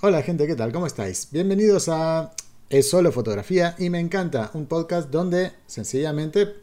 Hola gente, ¿qué tal? ¿Cómo estáis? Bienvenidos a Es solo fotografía y me encanta un podcast donde sencillamente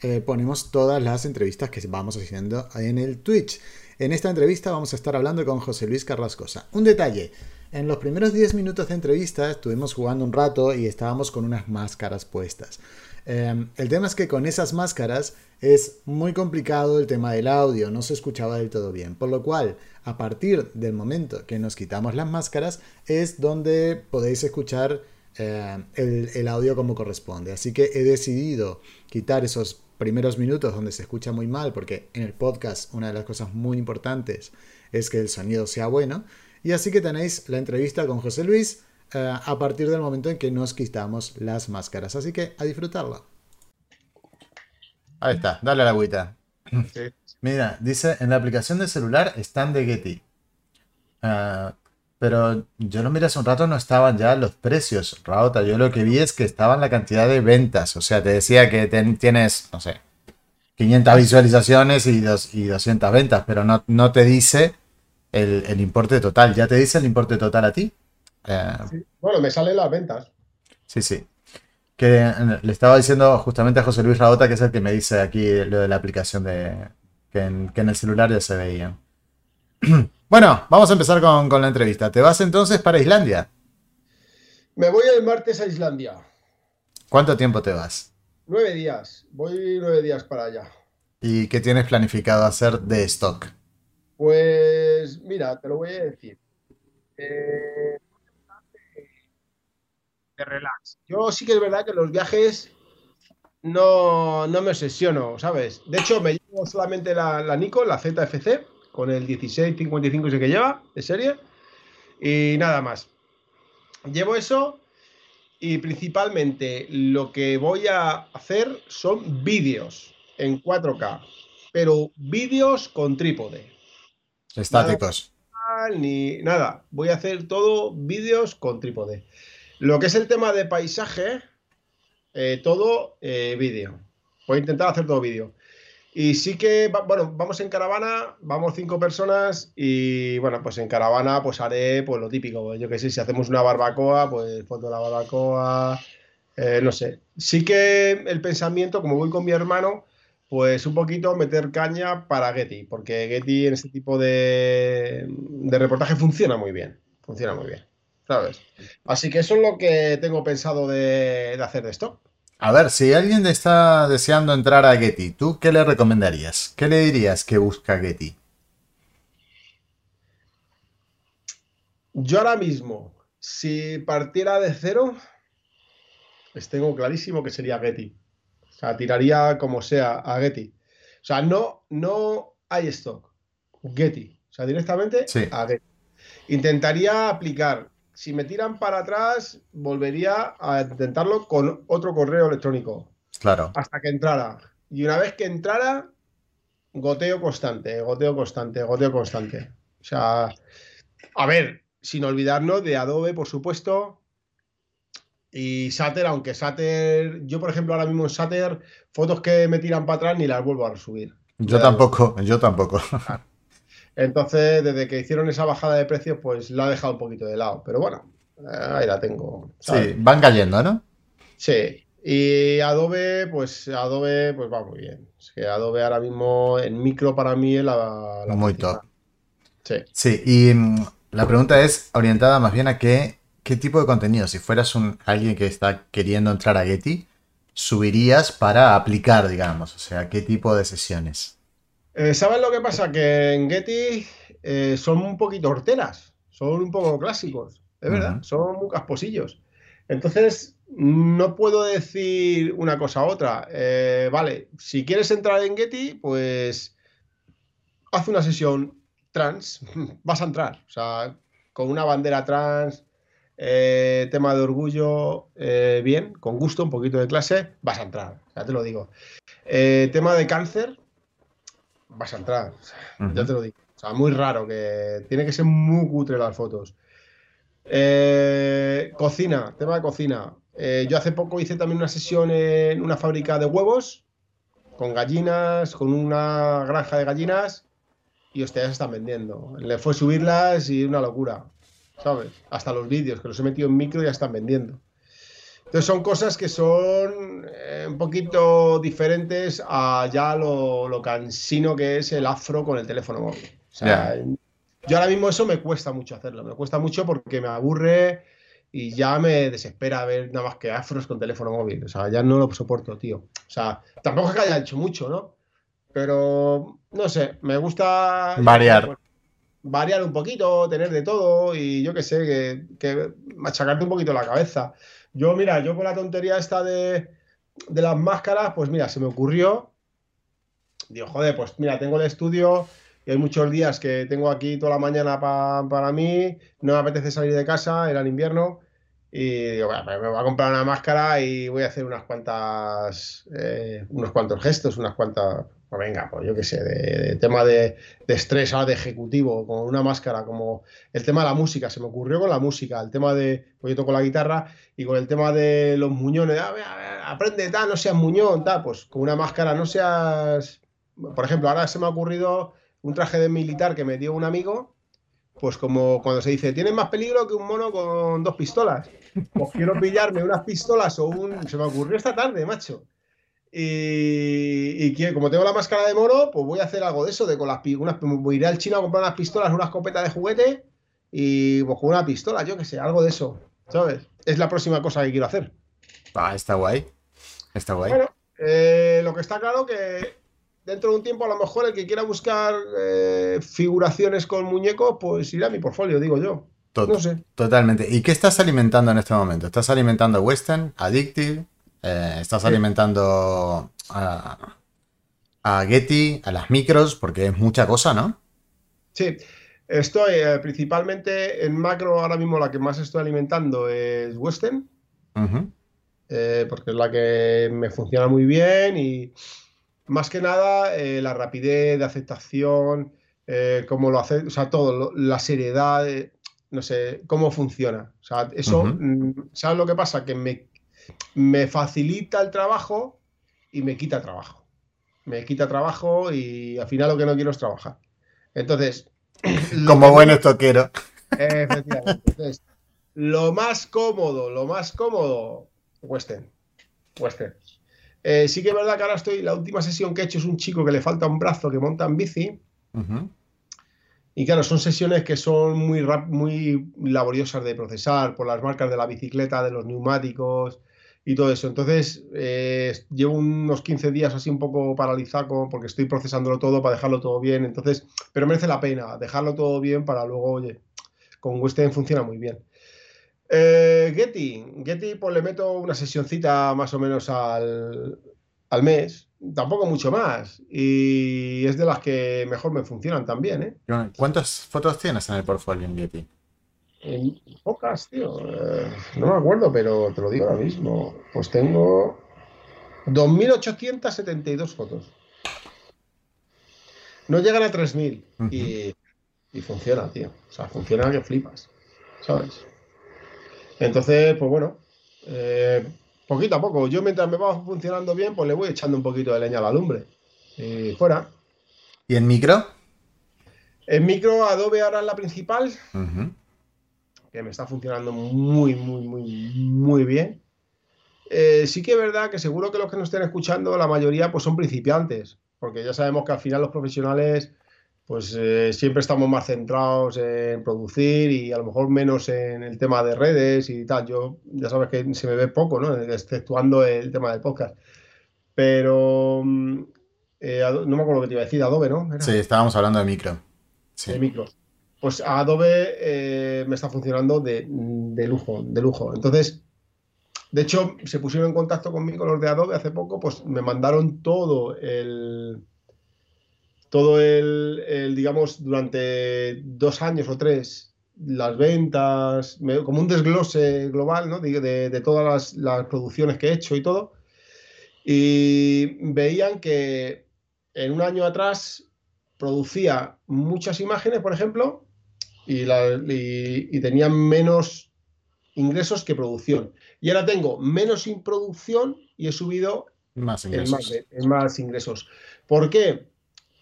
eh, ponemos todas las entrevistas que vamos haciendo en el Twitch. En esta entrevista vamos a estar hablando con José Luis Carrascosa. Un detalle, en los primeros 10 minutos de entrevista estuvimos jugando un rato y estábamos con unas máscaras puestas. Em, el tema es que con esas máscaras es muy complicado el tema del audio, no se escuchaba del todo bien. Por lo cual, a partir del momento que nos quitamos las máscaras, es donde podéis escuchar el, el audio como corresponde. Así que he decidido quitar esos primeros minutos donde se escucha muy mal, porque en el podcast una de las cosas muy importantes es que el sonido sea bueno. Y así que tenéis la entrevista con José Luis eh, a partir del momento en que nos quitamos las máscaras. Así que a disfrutarlo. Ahí está, dale a la agüita. Mira, dice, en la aplicación de celular están de Getty. Ah, pero yo lo miré hace un rato, no estaban ya los precios, Raota. Yo lo que vi es que estaban la cantidad de ventas. O sea, te decía que tienes, no sé, 500 visualizaciones y, y 200 ventas, pero no, no te dice el, el, importe total. ¿Ya te dice el importe total a ti? Eh, bueno, me salen las ventas. Sí, sí. Que eh, le estaba diciendo justamente a José Luis Raota, que es el que me dice aquí lo de la aplicación de que en, el celular ya se veía. bueno, vamos a empezar con, con, la entrevista. ¿Te vas entonces para Islandia? Me voy el martes a Islandia. ¿Cuánto tiempo te vas? Nueve días. Voy nueve días para allá. ¿Y qué tienes planificado hacer de stock? Pues mira, te lo voy a decir. Eh, de relax. Yo sí que es verdad que los viajes no, me obsesiono, ¿sabes? De hecho, me llevo solamente la, la la ZFC, con el 1655 ese que lleva, de serie, y nada más. Llevo eso y principalmente lo que voy a hacer son vídeos en 4K, pero vídeos con trípode. Estáticos. ni nada, voy a hacer todo vídeos con trípode. Lo que es el tema de paisaje, eh, todo eh, vídeo. Voy a intentar hacer todo vídeo. Y sí que, bueno, vamos en caravana, vamos cinco personas y bueno, pues en caravana pues haré pues lo típico, yo que sé, si hacemos una barbacoa, pues foto de la barbacoa, eh, no sé. Sí que el pensamiento, como voy con mi hermano, pues un poquito meter caña para Getty, porque Getty en este tipo de, de reportaje funciona muy bien, funciona muy bien. ¿sabes? Así que eso es lo que tengo pensado de, hacer de esto. A ver, si alguien está deseando entrar a Getty, ¿tú qué le recomendarías? ¿Qué le dirías que busca Getty? Yo ahora mismo, si partiera de cero, les tengo clarísimo que sería Getty. O sea, tiraría como sea a Getty. O sea, no, no hay stock. Getty. O sea, directamente a Getty. Intentaría aplicar si me tiran para atrás, volvería a intentarlo con otro correo electrónico. Claro. Hasta que entrara. Y una vez que entrara, goteo constante, goteo constante, goteo constante. O sea, a ver, sin olvidarnos de Adobe, por supuesto. Y Sater, aunque Sater, yo por ejemplo ahora mismo en Sater, fotos que me tiran para atrás ni las vuelvo a subir. Yo tampoco, yo tampoco. Entonces, desde que hicieron esa bajada de precios, pues la ha dejado un poquito de lado. Pero bueno, eh, ahí la tengo. Sí, van cayendo, ¿no? Sí. Y Adobe, pues Adobe, pues va muy bien. Es que Adobe ahora mismo en micro para mí es la, muy top. Sí. Sí, y mm, la pregunta es orientada más bien a qué, qué tipo de contenido. Si fueras un, alguien que está queriendo entrar a Getty, subirías para aplicar, digamos. O sea, qué tipo de sesiones. Eh, ¿Sabes lo que pasa? Que en Getty eh, son un poquito horteras, son un poco clásicos, es verdad, son muy casposillos. Entonces, no puedo decir una cosa a otra. Eh, vale, si quieres entrar en Getty, pues haz una sesión trans, vas a entrar. O sea, con una bandera trans, tema de orgullo, bien, con gusto, un poquito de clase, vas a entrar, ya te lo digo. tema de cáncer, vas a entrar. Ya te lo digo. O sea, muy raro, que tiene que ser muy cutre las fotos. Eh, cocina, tema de cocina. Eh, yo hace poco hice también una sesión en una fábrica de huevos con gallinas, con una granja de gallinas y ustedes están vendiendo. Le fue subirlas y una locura. ¿Sabes? Hasta los vídeos, que los he metido en micro y ya están vendiendo. Entonces son cosas que son eh, un poquito diferentes a ya lo, cansino que es el afro con el teléfono móvil. O sea, yo ahora mismo eso me cuesta mucho hacerlo, me cuesta mucho porque me aburre y ya me desespera ver nada más que afros con teléfono móvil. O sea, ya no lo soporto, tío. O sea, tampoco es que haya hecho mucho, ¿no? Pero, no sé, me gusta... Variar. Variar un poquito, tener de todo y yo qué sé, que, machacarte un poquito la cabeza. Yo, mira, yo con la tontería esta de, de las máscaras, pues mira, se me ocurrió. Digo, joder, pues mira, tengo el estudio y hay muchos días que tengo aquí toda la mañana para mí, no me apetece salir de casa, era en invierno, y digo, pues me voy a comprar una máscara y voy a hacer unas cuantas, eh, unos cuantos gestos, unas cuantas, pues venga, pues yo qué sé, de, tema de, estrés, de ejecutivo, con una máscara, como el tema de la música, se me ocurrió con la música, el tema de, pues yo toco la guitarra y con el tema de los muñones, a ver, a ver, aprende tal, no seas muñón, tal, pues con una máscara no seas, por ejemplo, ahora se me ha ocurrido un traje de militar que me dio un amigo, pues como cuando se dice, tienes más peligro que un mono con dos pistolas. Pues quiero pillarme unas pistolas o un... Se me ocurrió esta tarde, macho. Y, y como tengo la máscara de mono, pues voy a hacer algo de eso, de con las unas, voy a ir al chino a comprar unas pistolas, una escopeta de juguete y pues con una pistola, yo qué sé, algo de eso, ¿sabes? Es la próxima cosa que quiero hacer. Ah, está guay. Está guay. Bueno, eh, lo que está claro que dentro de un tiempo a lo mejor el que quiera buscar eh, figuraciones con muñecos, pues irá a mi portfolio, digo yo. no sé. Totalmente. ¿Y qué estás alimentando en este momento? ¿Estás alimentando Western, Addictive? Eh, ¿Estás alimentando a, a, Getty, a las micros? Porque es mucha cosa, ¿no? Sí. Estoy eh, principalmente en macro, ahora mismo la que más estoy alimentando es Western. porque es la que me funciona muy bien y más que nada eh, la rapidez de aceptación, eh, cómo lo hace, o sea, todo, la seriedad, eh, no sé, cómo funciona. O sea, eso, mm, ¿sabes lo que pasa? Que me, me facilita el trabajo y me quita trabajo. Me quita trabajo y al final lo que no quiero es trabajar. Entonces. Como buen estoquero. Efectivamente. Entonces, lo más cómodo, lo más cómodo, Western. Western. Eh, sí que es verdad que ahora estoy, la última sesión que he hecho es un chico que le falta un brazo que monta en bici. Y claro, son sesiones que son muy, muy laboriosas de procesar por las marcas de la bicicleta, de los neumáticos y todo eso. Entonces, eh, llevo unos 15 días así un poco paralizado porque estoy procesándolo todo para dejarlo todo bien. Entonces, pero merece la pena dejarlo todo bien para luego, oye, con Western funciona muy bien. Eh, Getty, Getty, pues le meto una sesioncita más o menos al, mes, tampoco mucho más. Y es de las que mejor me funcionan también, ¿eh? ¿Cuántas fotos tienes en el portfolio en Getty? En pocas, tío. Eh, no me acuerdo, pero te lo digo ahora mismo. Pues tengo 2.872 fotos. No llegan a 3.000 y, y funciona, tío. O sea, funciona que flipas. ¿Sabes? Entonces, pues bueno, eh, poquito a poco. Yo mientras me va funcionando bien, pues le voy echando un poquito de leña a la lumbre. Y fuera. ¿Y en micro? En micro, Adobe ahora es la principal. Que me está funcionando muy, muy, muy, muy bien. Eh, sí que es verdad que seguro que los que nos estén escuchando, la mayoría pues son principiantes. Porque ya sabemos que al final los profesionales pues eh, siempre estamos más centrados en producir y a lo mejor menos en el tema de redes y tal. Yo ya sabes que se me ve poco, ¿no? Exceptuando el tema del podcast. Pero mm, eh, no me acuerdo lo que te iba a decir, Adobe, ¿no? Sí, estábamos hablando de micro. De micro. Pues Adobe eh, me está funcionando de, de, lujo, de lujo. Entonces, de hecho, se pusieron en contacto conmigo los de Adobe hace poco, pues me mandaron todo el todo el, digamos, durante dos años o tres, las ventas, como un desglose global, ¿no? De, todas las, producciones que he hecho y todo. Y veían que en un año atrás producía muchas imágenes, por ejemplo, y, y, tenían menos ingresos que producción. Y ahora tengo menos en producción y he subido más ingresos. en más ingresos. ¿Por qué?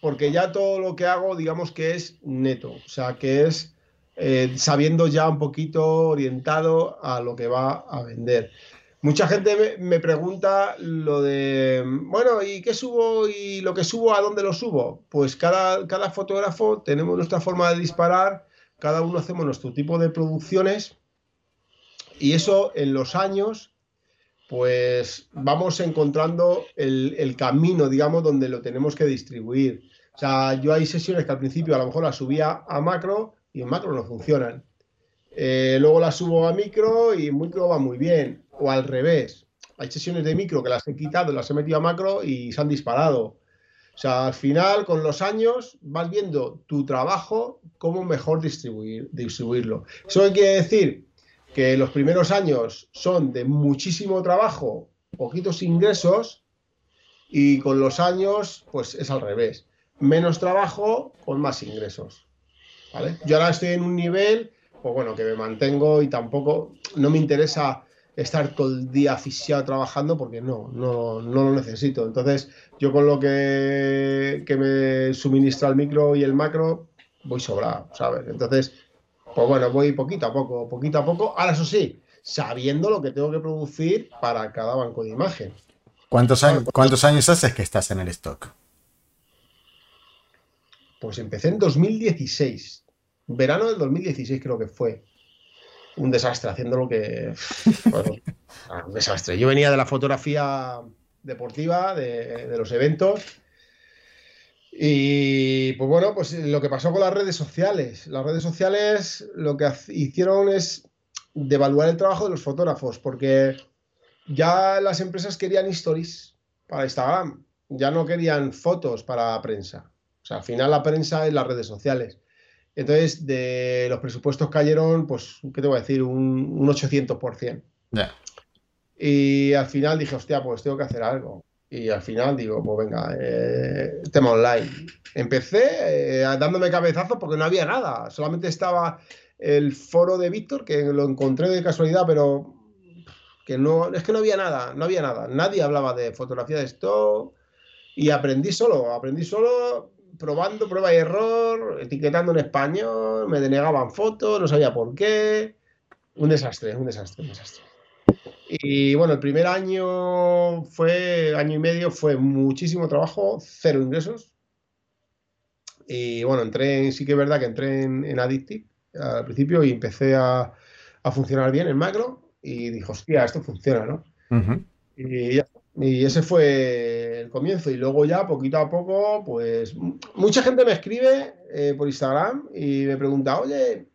porque ya todo lo que hago, digamos que es neto, o sea, que es eh, sabiendo ya un poquito orientado a lo que va a vender. Mucha gente me, pregunta lo de, bueno, ¿y qué subo? ¿Y lo que subo, a dónde lo subo? Pues cada, cada fotógrafo tenemos nuestra forma de disparar, cada uno hacemos nuestro tipo de producciones y eso en los años, pues vamos encontrando el, camino, digamos, donde lo tenemos que distribuir. O sea, yo hay sesiones que al principio a lo mejor las subía a macro y en macro no funcionan. Eh, luego las subo a micro y en micro va muy bien. O al revés. Hay sesiones de micro que las he quitado, las he metido a macro y se han disparado. O sea, al final, con los años, vas viendo tu trabajo, cómo mejor distribuir, distribuirlo. ¿Eso quiere decir? Que los primeros años son de muchísimo trabajo, poquitos ingresos, y con los años, pues es al revés. Menos trabajo con más ingresos. ¿vale? Yo ahora estoy en un nivel pues bueno, que me mantengo y tampoco, no me interesa estar todo el día asfixiado trabajando porque no, no, no lo necesito. Entonces, yo con lo que, que me suministra el micro y el macro, voy sobrado, ¿sabes? Entonces, pues bueno, voy poquito a poco, poquito a poco. Ahora, eso sí, sabiendo lo que tengo que producir para cada banco de imagen. ¿Cuántos, años, ¿cuántos años haces que estás en el stock? Pues empecé en 2016 verano del 2016 creo que fue. Un desastre, haciendo lo que... un desastre. Yo venía de la fotografía deportiva, de, los eventos. Y pues bueno, pues lo que pasó con las redes sociales. Las redes sociales lo que hicieron es devaluar el trabajo de los fotógrafos, porque ya las empresas querían stories para Instagram, ya no querían fotos para prensa. O sea, al final la prensa es las redes sociales. Entonces, de los presupuestos cayeron, pues, ¿qué te voy a decir? Un, un 800%. Y al final dije, hostia, pues tengo que hacer algo. Y al final digo, pues venga, eh, tema online. Empecé eh, dándome cabezazos porque no había nada. Solamente estaba el foro de Víctor, que lo encontré de casualidad, pero que no, es que no había nada, no había nada. Nadie hablaba de fotografía de esto. Y aprendí solo, aprendí solo probando, prueba y error, etiquetando en español, me denegaban fotos, no sabía por qué. Un desastre, un desastre, un desastre. Y bueno, el primer año fue, año y medio, fue muchísimo trabajo, cero ingresos. Y bueno, entré, sí que es verdad que entré en, en Addictive al principio y empecé a, a, funcionar bien en macro y dije, hostia, esto funciona, ¿no? Y ya y ese fue el comienzo. Y luego ya, poquito a poco, pues mucha gente me escribe eh, por Instagram y me pregunta, oye,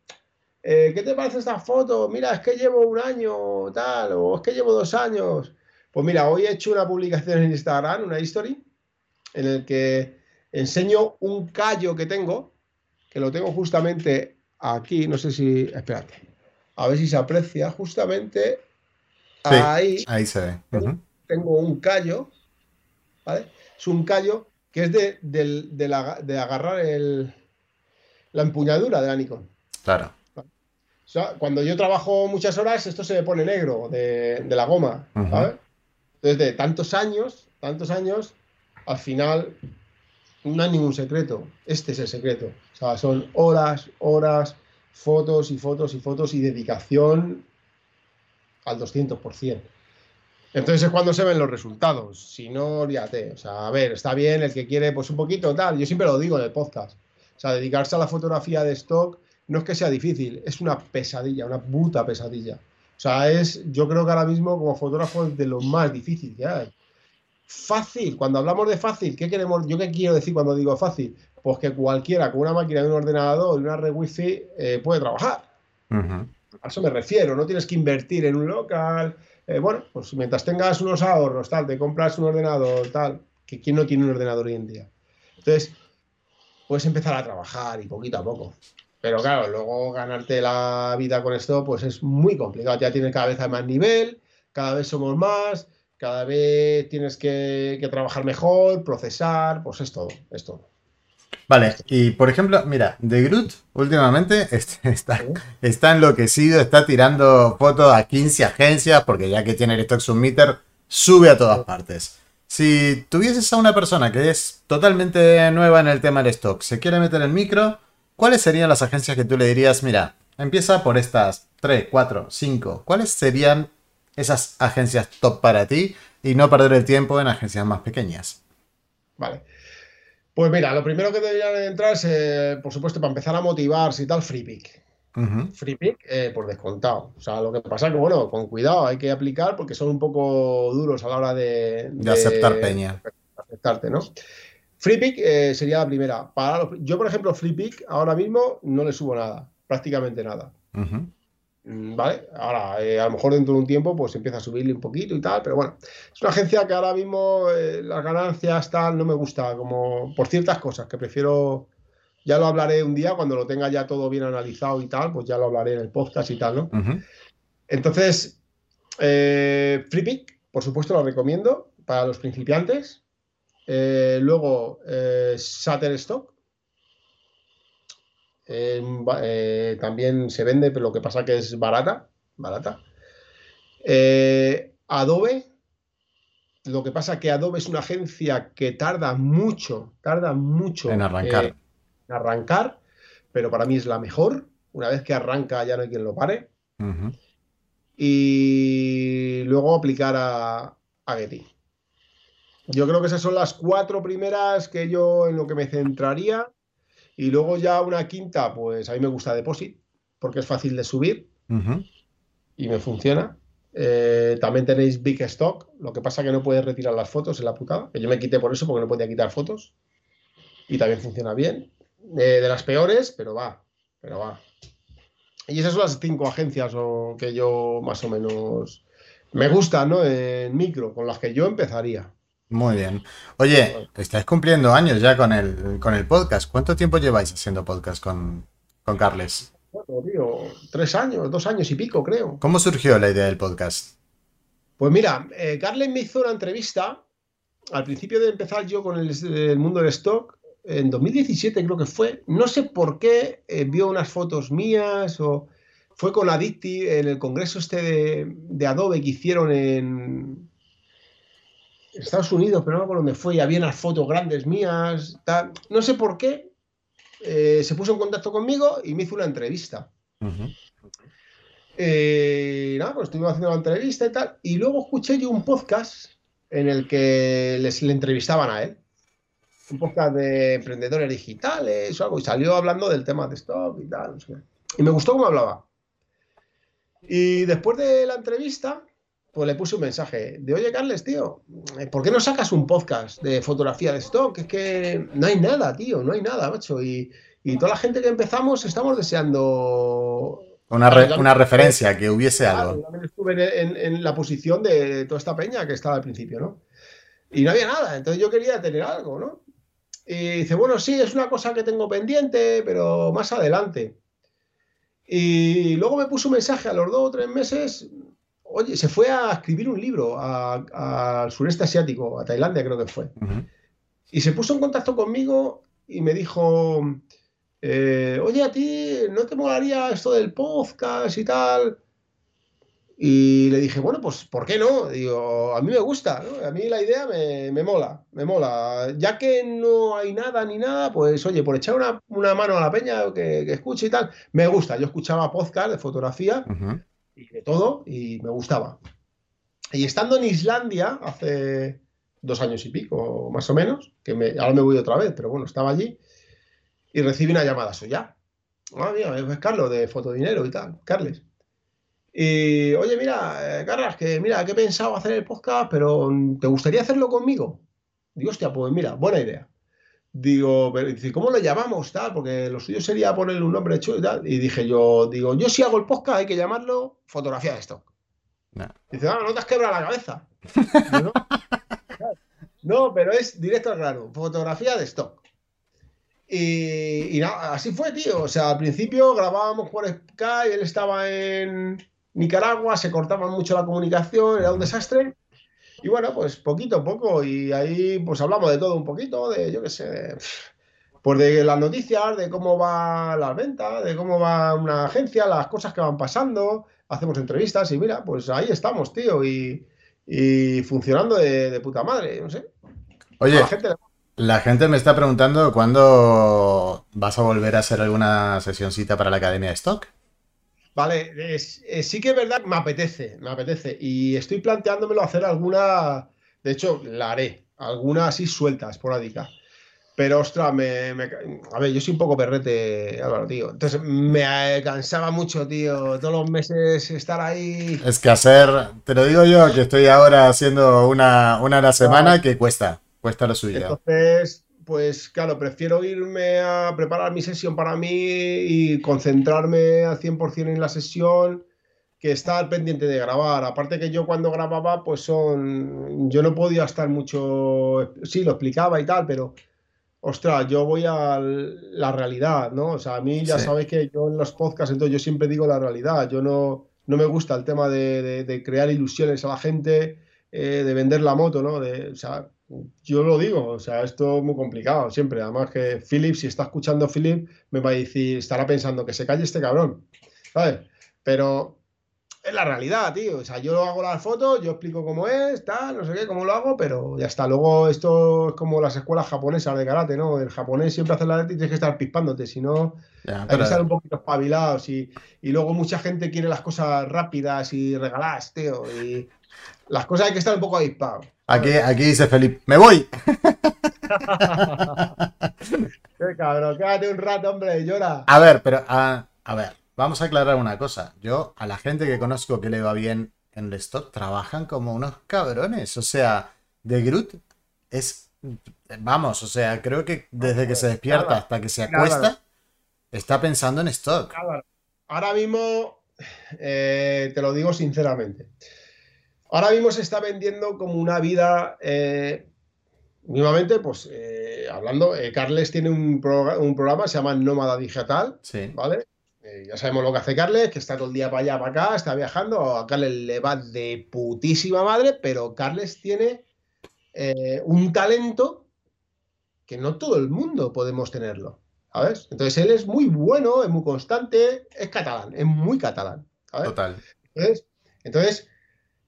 eh, ¿qué te parece esta foto? Mira, es que llevo un año, tal, o es que llevo dos años. Pues mira, hoy he hecho una publicación en Instagram, una history, en el que enseño un callo que tengo, que lo tengo justamente aquí, no sé si, espérate, a ver si se aprecia, justamente ahí. Ahí se ve tengo un callo, ¿vale? Es un callo que es de, de, agarrar el, la empuñadura de la Nikon. Claro. O sea, cuando yo trabajo muchas horas, esto se me pone negro de, la goma, ¿sabes? Entonces, de tantos años, tantos años, al final no hay ningún secreto. Este es el secreto. O sea, son horas, horas, fotos y fotos y fotos y dedicación al 200%. Entonces es cuando se ven los resultados. Si no, olvídate. O sea, a ver, está bien el que quiere, pues un poquito tal. Yo siempre lo digo en el podcast. O sea, dedicarse a la fotografía de stock no es que sea difícil, es una pesadilla, una puta pesadilla. O sea, es, yo creo que ahora mismo como fotógrafo es de lo más difícil que hay. Fácil, cuando hablamos de fácil, ¿qué queremos? ¿Yo qué quiero decir cuando digo fácil? Pues que cualquiera con una máquina de un ordenador y una red wifi eh, puede trabajar. A eso me refiero, no tienes que invertir en un local, eh, bueno, pues mientras tengas unos ahorros, tal, te compras un ordenador, tal, que quién no tiene un ordenador hoy en día. Entonces, puedes empezar a trabajar y poquito a poco. Pero claro, luego ganarte la vida con esto, pues es muy complicado. Ya tienes cada vez más nivel, cada vez somos más, cada vez tienes que, que trabajar mejor, procesar, pues es todo, es todo. Vale, y por ejemplo, mira, The Groot últimamente está, está enloquecido, está tirando fotos a 15 agencias, porque ya que tiene el Stock Submitter, sube a todas partes. Si tuvieses a una persona que es totalmente nueva en el tema del stock, se quiere meter en micro, ¿cuáles serían las agencias que tú le dirías, mira, empieza por estas 3, 4, 5? ¿Cuáles serían esas agencias top para ti y no perder el tiempo en agencias más pequeñas? Vale. Pues mira, lo primero que deberían entrar es, eh, por supuesto, para empezar a motivarse y tal, FreePick. FreePick, eh, por descontado. O sea, lo que pasa es que, bueno, con cuidado hay que aplicar porque son un poco duros a la hora de, de, aceptar peña. Aceptarte, ¿no? FreePick eh, sería la primera. Para yo, por ejemplo, FreePick ahora mismo no le subo nada, prácticamente nada. Mm, ¿Vale? Ahora, eh, a lo mejor dentro de un tiempo, pues empieza a subirle un poquito y tal, pero bueno, es una agencia que ahora mismo eh, las ganancias tal no me gusta, como por ciertas cosas que prefiero, ya lo hablaré un día cuando lo tenga ya todo bien analizado y tal, pues ya lo hablaré en el podcast y tal, ¿no? Entonces, eh, FreePick, por supuesto, lo recomiendo para los principiantes. luego, Shutterstock, eh, también se vende, pero lo que pasa que es barata. barata. Eh, Adobe, lo que pasa que Adobe es una agencia que tarda mucho, tarda mucho en arrancar. En arrancar, pero para mí es la mejor. Una vez que arranca ya no hay quien lo pare. Y luego aplicar a, a Getty. Yo creo que esas son las cuatro primeras que yo en lo que me centraría. Y luego ya una quinta, pues a mí me gusta Deposit, porque es fácil de subir y me funciona. Eh, también tenéis Big Stock, lo que pasa que no puedes retirar las fotos en la putada, que yo me quité por eso porque no podía quitar fotos. Y también funciona bien. Eh, de las peores, pero va, pero va. Y esas son las cinco agencias o, que yo más o menos me gustan, ¿no? En micro, con las que yo empezaría. Muy bien. Oye, estáis cumpliendo años ya con el, con el podcast. ¿Cuánto tiempo lleváis haciendo podcast con, con Carles? Bueno, tío, tres años, dos años y pico, creo. ¿Cómo surgió la idea del podcast? Pues mira, eh, Carles me hizo una entrevista al principio de empezar yo con el, mundo del stock, en 2017 creo que fue. No sé por qué eh, vio unas fotos mías o fue con Adicti en el congreso este de, de Adobe que hicieron en, Estados Unidos, pero no me acuerdo dónde fue, y había unas fotos grandes mías, no sé por qué, eh, se puso en contacto conmigo y me hizo una entrevista. Eh, nada, pues estuvimos haciendo la entrevista y tal, y luego escuché yo un podcast en el que les le entrevistaban a él. Un podcast de emprendedores digitales o algo, y salió hablando del tema de stock y tal. Y me gustó cómo hablaba. Y después de la entrevista, pues le puse un mensaje de, oye, Carles, tío, ¿por qué no sacas un podcast de fotografía de stock? Es que no hay nada, tío, no hay nada, macho. Y, toda la gente que empezamos estamos deseando... Una, una referencia, que hubiese algo. También estuve en, la posición de toda esta peña que estaba al principio, ¿no? Y no había nada, entonces yo quería tener algo, ¿no? Y dice, bueno, sí, es una cosa que tengo pendiente, pero más adelante. Y luego me puso un mensaje a los dos o tres meses, Oye, se fue a escribir un libro al sureste asiático, a Tailandia creo que fue. Y se puso en contacto conmigo y me dijo, eh, oye, a ti no te molaría esto del podcast y tal. Y le dije, bueno, pues ¿por qué no? Digo, a mí me gusta, a mí la idea me, mola, me mola. Ya que no hay nada ni nada, pues oye, por echar una, mano a la peña que, que, escuche y tal, me gusta. Yo escuchaba podcast de fotografía y de todo, y me gustaba. Y estando en Islandia hace dos años y pico, más o menos, que me, ahora me voy otra vez, pero bueno, estaba allí y recibí una llamada suya. Ah, mira, es Carlos de Fotodinero y tal, Carles. Y oye, mira, eh, Carlos, que mira, que he pensado hacer el podcast, pero ¿te gustaría hacerlo conmigo? Digo, hostia, pues mira, buena idea. Digo, pero dice, ¿cómo lo llamamos? Tal? Porque lo suyo sería ponerle un nombre hecho y tal. Y dije yo, digo, yo si hago el podcast hay que llamarlo fotografía de stock. Dice, ah, no te has quebrado la cabeza. ¿no? pero es directo al grano, fotografía de stock. Y, y nada, así fue, tío. O sea, al principio grabábamos por Skype, él estaba en Nicaragua, se cortaba mucho la comunicación, era un desastre. Y bueno, pues poquito a poco, y ahí pues hablamos de todo un poquito, de yo qué sé, pues de las noticias, de cómo va la venta, de cómo va una agencia, las cosas que van pasando, hacemos entrevistas y mira, pues ahí estamos, tío, y, funcionando de, puta madre, no sé. Oye, La gente me está preguntando cuándo vas a volver a hacer alguna sesioncita para la Academia de Stock. Vale, eh, sí que es verdad, me apetece, me apetece. Y estoy planteándomelo hacer alguna, de hecho, la haré, alguna así suelta, esporádica. Pero, ostras, me, a ver, yo soy un poco perrete, Álvaro, tío. Entonces, me cansaba mucho, tío, todos los meses estar ahí. Es que hacer, te lo digo yo, que estoy ahora haciendo una, una a la semana que cuesta. Cuesta lo suyo. Entonces, pues claro, prefiero irme a preparar mi sesión para mí y concentrarme al 100% en la sesión que estar pendiente de grabar. Aparte que yo cuando grababa, pues son... Yo no podía estar mucho... Sí, lo explicaba y tal, pero... Ostras, yo voy a la realidad, ¿no? O sea, a mí ya sabes que yo en los podcasts, entonces yo siempre digo la realidad. Yo no, no me gusta el tema de, crear ilusiones a la gente, eh, de vender la moto, ¿no? De, o sea, yo lo digo, o sea, esto es muy complicado siempre. Además que Philip, si está escuchando Philip, me va a decir, estará pensando que se calle este cabrón, ¿sabes? Pero es la realidad, tío. O sea, yo hago las fotos, yo explico cómo es, tal, no sé qué, cómo lo hago, pero ya está. Luego esto es como las escuelas japonesas de karate, ¿no? El japonés siempre hace la y tienes que estar pispándote, si no, hay que estar un poquito espabilados. Y, y luego mucha gente quiere las cosas rápidas y regaladas, tío. Y las cosas hay que estar un poco avispados. Aquí, aquí dice Felipe, me voy. Qué cabrón, quédate un rato, hombre, llora. A ver, pero a, a ver, vamos a aclarar una cosa. Yo, a la gente que conozco que le va bien en el stock, trabajan como unos cabrones. O sea, de Groot es. Vamos, o sea, creo que desde que se despierta hasta que se acuesta, está pensando en stock. Ahora mismo, eh, te lo digo sinceramente. Ahora mismo se está vendiendo como una vida, eh, mismamente, pues eh, hablando, eh, Carles tiene un, un, programa, se llama Nómada Digital, ¿vale? ya sabemos lo que hace Carles, que está todo el día para allá, para acá, está viajando, a Carles le va de putísima madre, pero Carles tiene un talento que no todo el mundo podemos tenerlo, ¿sabes? Entonces él es muy bueno, es muy constante, es catalán, es muy catalán, ¿sabes? Total. Entonces, entonces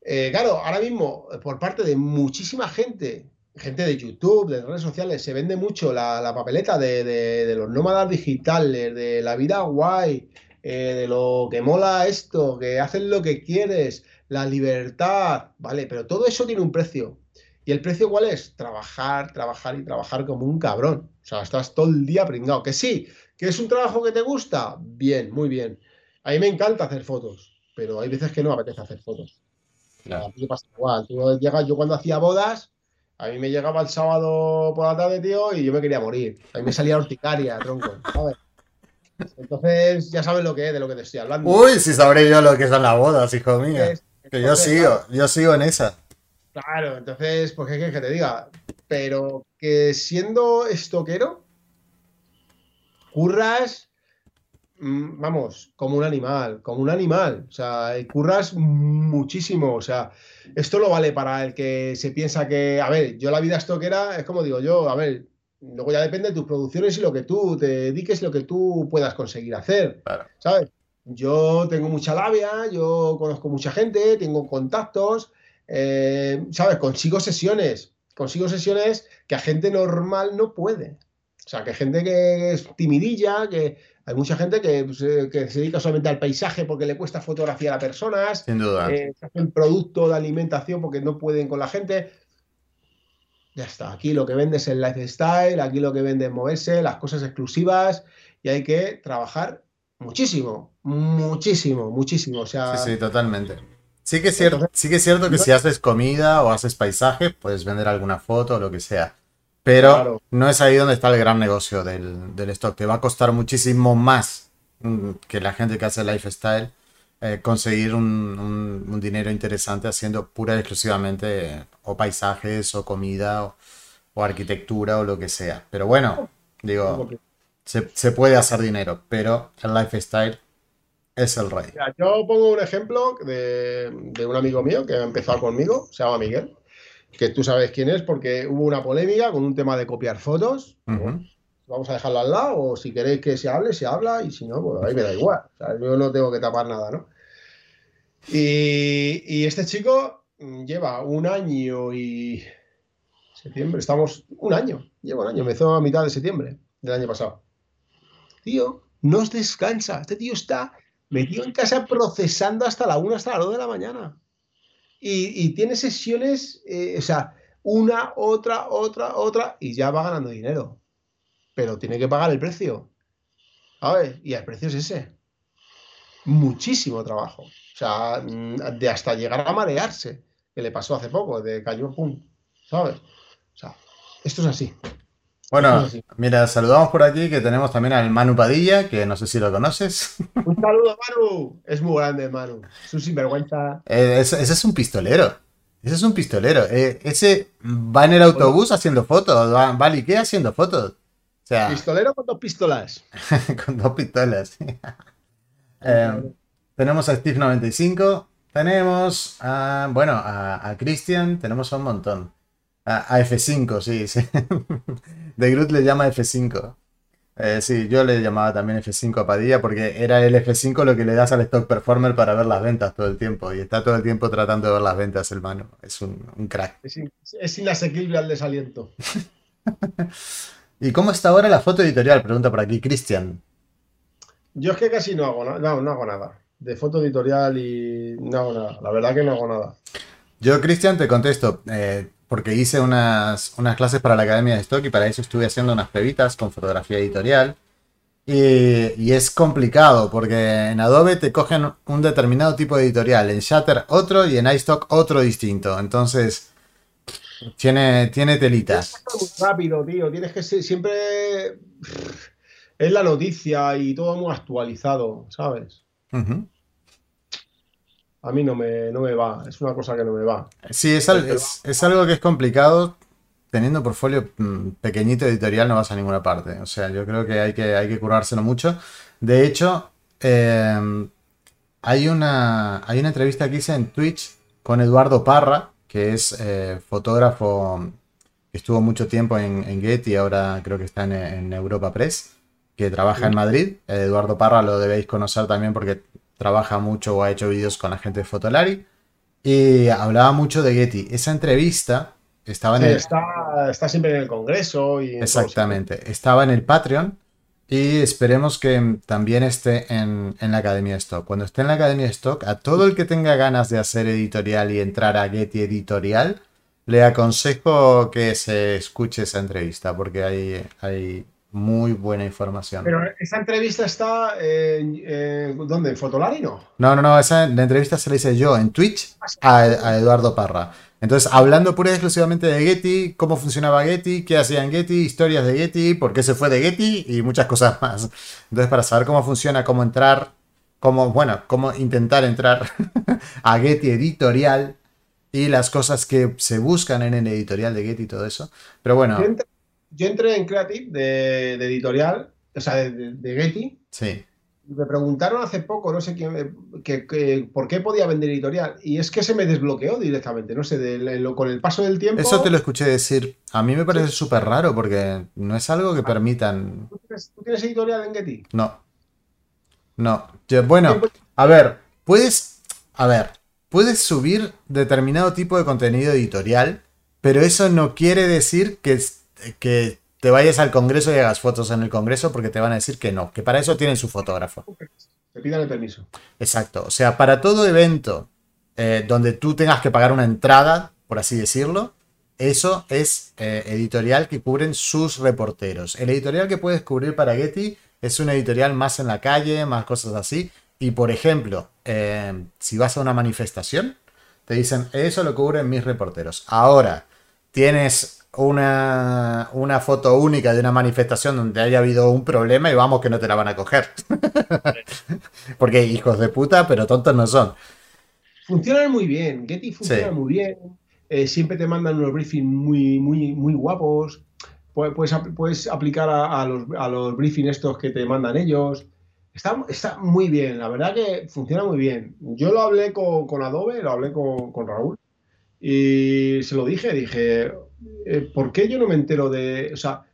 eh, claro, ahora mismo, por parte de muchísima gente, gente de YouTube, de redes sociales, se vende mucho la, papeleta de, los nómadas digitales, de la vida guay, eh, de lo que mola esto, que hacen lo que quieres, la libertad, ¿vale? Pero todo eso tiene un precio. ¿Y el precio cuál es? Trabajar, trabajar y trabajar como un cabrón. O sea, estás todo el día pringado. Que sí, que es un trabajo que te gusta, bien, muy bien. A mí me encanta hacer fotos, pero hay veces que no me apetece hacer fotos. Claro. pasa igual. yo cuando hacía bodas, a mí me llegaba el sábado por la tarde, tío, y yo me quería morir. A mí me salía urticaria, tronco. Entonces, ya sabes lo que es, de lo que te estoy hablando. Uy, si sabré yo lo que son las bodas, hijo mío. que yo sigo, yo sigo en esa. Claro, entonces, pues qué que te diga. Pero que siendo estoquero, curras vamos, como un animal, como un animal. O sea, curras muchísimo. O sea, esto lo vale para el que se piensa que, a ver, yo la vida estoquera es como digo yo, a ver, luego ya depende de tus producciones y lo que tú te dediques y lo que tú puedas conseguir hacer. ¿Sabes? Yo tengo mucha labia, yo conozco mucha gente, tengo contactos, eh, ¿sabes? Consigo sesiones, consigo sesiones que a gente normal no puede. O sea, que gente que es timidilla, que hay mucha gente pues, eh, que, se dedica solamente al paisaje porque le cuesta fotografiar a personas. Sin duda. Eh, hacen producto de alimentación porque no pueden con la gente. Ya está. Aquí lo que vende es el lifestyle, aquí lo que vende es moverse, las cosas exclusivas y hay que trabajar muchísimo, muchísimo, muchísimo. O sea, sí, sí, totalmente. Sí que, es cierto, sí que es cierto que si haces comida o haces paisaje, puedes vender alguna foto o lo que sea. Pero no es ahí donde está el gran negocio del, stock. Te va a costar muchísimo más mm, que la gente que hace lifestyle eh, conseguir un, dinero interesante haciendo pura y exclusivamente o paisajes o comida o, arquitectura o lo que sea. Pero bueno, digo, se, puede hacer dinero, pero el lifestyle es el rey. yo pongo un ejemplo de, de un amigo mío que ha empezado conmigo, se llama Miguel que tú sabes quién es, porque hubo una polémica con un tema de copiar fotos. Vamos a dejarlo al lado, o si queréis que se hable, se habla, y si no, pues ahí me da igual. O sea, yo no tengo que tapar nada, ¿no? Y, este chico lleva un año y. Septiembre, estamos un año. Llevo un año, empezó a mitad de septiembre del año pasado. Tío, no descansa. Este tío está metido en casa procesando hasta la 1, hasta la 2 de la mañana. Y, tiene sesiones, eh, o sea, una, otra, otra, otra, y ya va ganando dinero. Pero tiene que pagar el precio. Ver, y el precio es ese. Muchísimo trabajo. O sea, mm, de hasta llegar a marearse, que le pasó hace poco, de cayó, pum, ¿sabes? O sea, esto es así. Bueno, mira, saludamos por aquí que tenemos también al Manu Padilla, que no sé si lo conoces. Un saludo, Manu. Es muy grande, Manu. Es un sinvergüenza. Eh, ese, es un pistolero. Ese es un pistolero. Eh, ese va en el autobús haciendo fotos, va, va qué haciendo fotos. Pistolero con dos pistolas. con dos pistolas. Eh, tenemos a Steve95. Tenemos a, bueno, a, a Christian. Tenemos a un montón. A, F5, sí, sí. De Groot le llama F5. Eh, sí, yo le llamaba también F5 a Padilla porque era el F5 lo que le das al Stock Performer para ver las ventas todo el tiempo. Y está todo el tiempo tratando de ver las ventas el mano. Es un, crack. Es, inasequible al desaliento. ¿Y cómo está ahora la foto editorial? Pregunta por aquí Cristian. Yo es que casi no hago, no, no hago nada. De foto editorial y no hago nada. La verdad que no hago nada. Yo, Cristian, te contesto. Eh, porque hice unas, unas clases para la Academia de Stock y para eso estuve haciendo unas pebitas con fotografía editorial. Y, es complicado porque en Adobe te cogen un determinado tipo de editorial, en Shutter otro y en iStock otro distinto. Entonces, tiene, tiene telitas. rápido, tío. Tienes que ser, siempre. Es la noticia y todo muy actualizado, ¿sabes? A mí no me, no me va, es una cosa que no me va. Sí, es, es, algo que es complicado. Teniendo portfolio mm, pequeñito editorial no vas a ninguna parte. O sea, yo creo que hay que, hay que curárselo mucho. De hecho, em, hay, una, hay una entrevista que hice en Twitch con Eduardo Parra, que es eh, fotógrafo que estuvo mucho tiempo en, en, Getty, ahora creo que está en, en Europa Press, que trabaja en Madrid. Eduardo Parra lo debéis conocer también porque trabaja mucho o ha hecho vídeos con la gente de Fotolari. Y hablaba mucho de Getty. Esa entrevista estaba en el... Está, siempre en el Congreso. Y Exactamente. Estaba en el Patreon. Y esperemos que también esté en, la Academia Stock. Cuando esté en la Academia Stock, a todo el que tenga ganas de hacer editorial y entrar a Getty Editorial, le aconsejo que se escuche esa entrevista porque hay, hay muy buena información. Pero esa entrevista está en, ¿dónde? ¿En Fotolari no? No, no, no, esa la entrevista se la hice yo en Twitch a, Eduardo Parra. Entonces, hablando pura y exclusivamente de Getty, cómo funcionaba Getty, qué hacía en Getty, historias de Getty, por qué se fue de Getty y muchas cosas más. Entonces, para saber cómo funciona, cómo entrar, cómo, bueno, cómo intentar entrar a Getty editorial y las cosas que se buscan en el editorial de Getty y todo eso. Pero bueno yo entré en Creative de, editorial, o sea, de, Getty. Sí. Me preguntaron hace poco, no sé quién, que, por qué podía vender editorial. Y es que se me desbloqueó directamente, no sé, con el paso del tiempo. Eso te lo escuché decir. A mí me parece súper raro porque no es algo que permitan. ¿Tú tienes, editorial en Getty? No. No. bueno, a ver, puedes. A ver, puedes subir determinado tipo de contenido editorial, pero eso no quiere decir que que te vayas al Congreso y hagas fotos en el Congreso porque te van a decir que no, que para eso tienen su fotógrafo. Te pidan el permiso. Exacto. O sea, para todo evento eh, donde tú tengas que pagar una entrada, por así decirlo, eso es eh, editorial que cubren sus reporteros. El editorial que puedes cubrir para Getty es un editorial más en la calle, más cosas así. Y por ejemplo, eh, si vas a una manifestación, te dicen, eso lo cubren mis reporteros. Ahora, tienes una, una foto única de una manifestación donde haya habido un problema y vamos que no te la van a coger. Porque hijos de puta, pero tontos no son. Funcionan muy bien, Getty funciona muy bien. Eh, siempre te mandan unos briefings muy, muy, muy guapos. Puedes, puedes aplicar a, los, a los briefings estos que te mandan ellos. Está, está, muy bien, la verdad que funciona muy bien. Yo lo hablé con, con Adobe, lo hablé con, con Raúl y se lo dije, dije, eh, ¿por qué yo no me entero de.? O sea,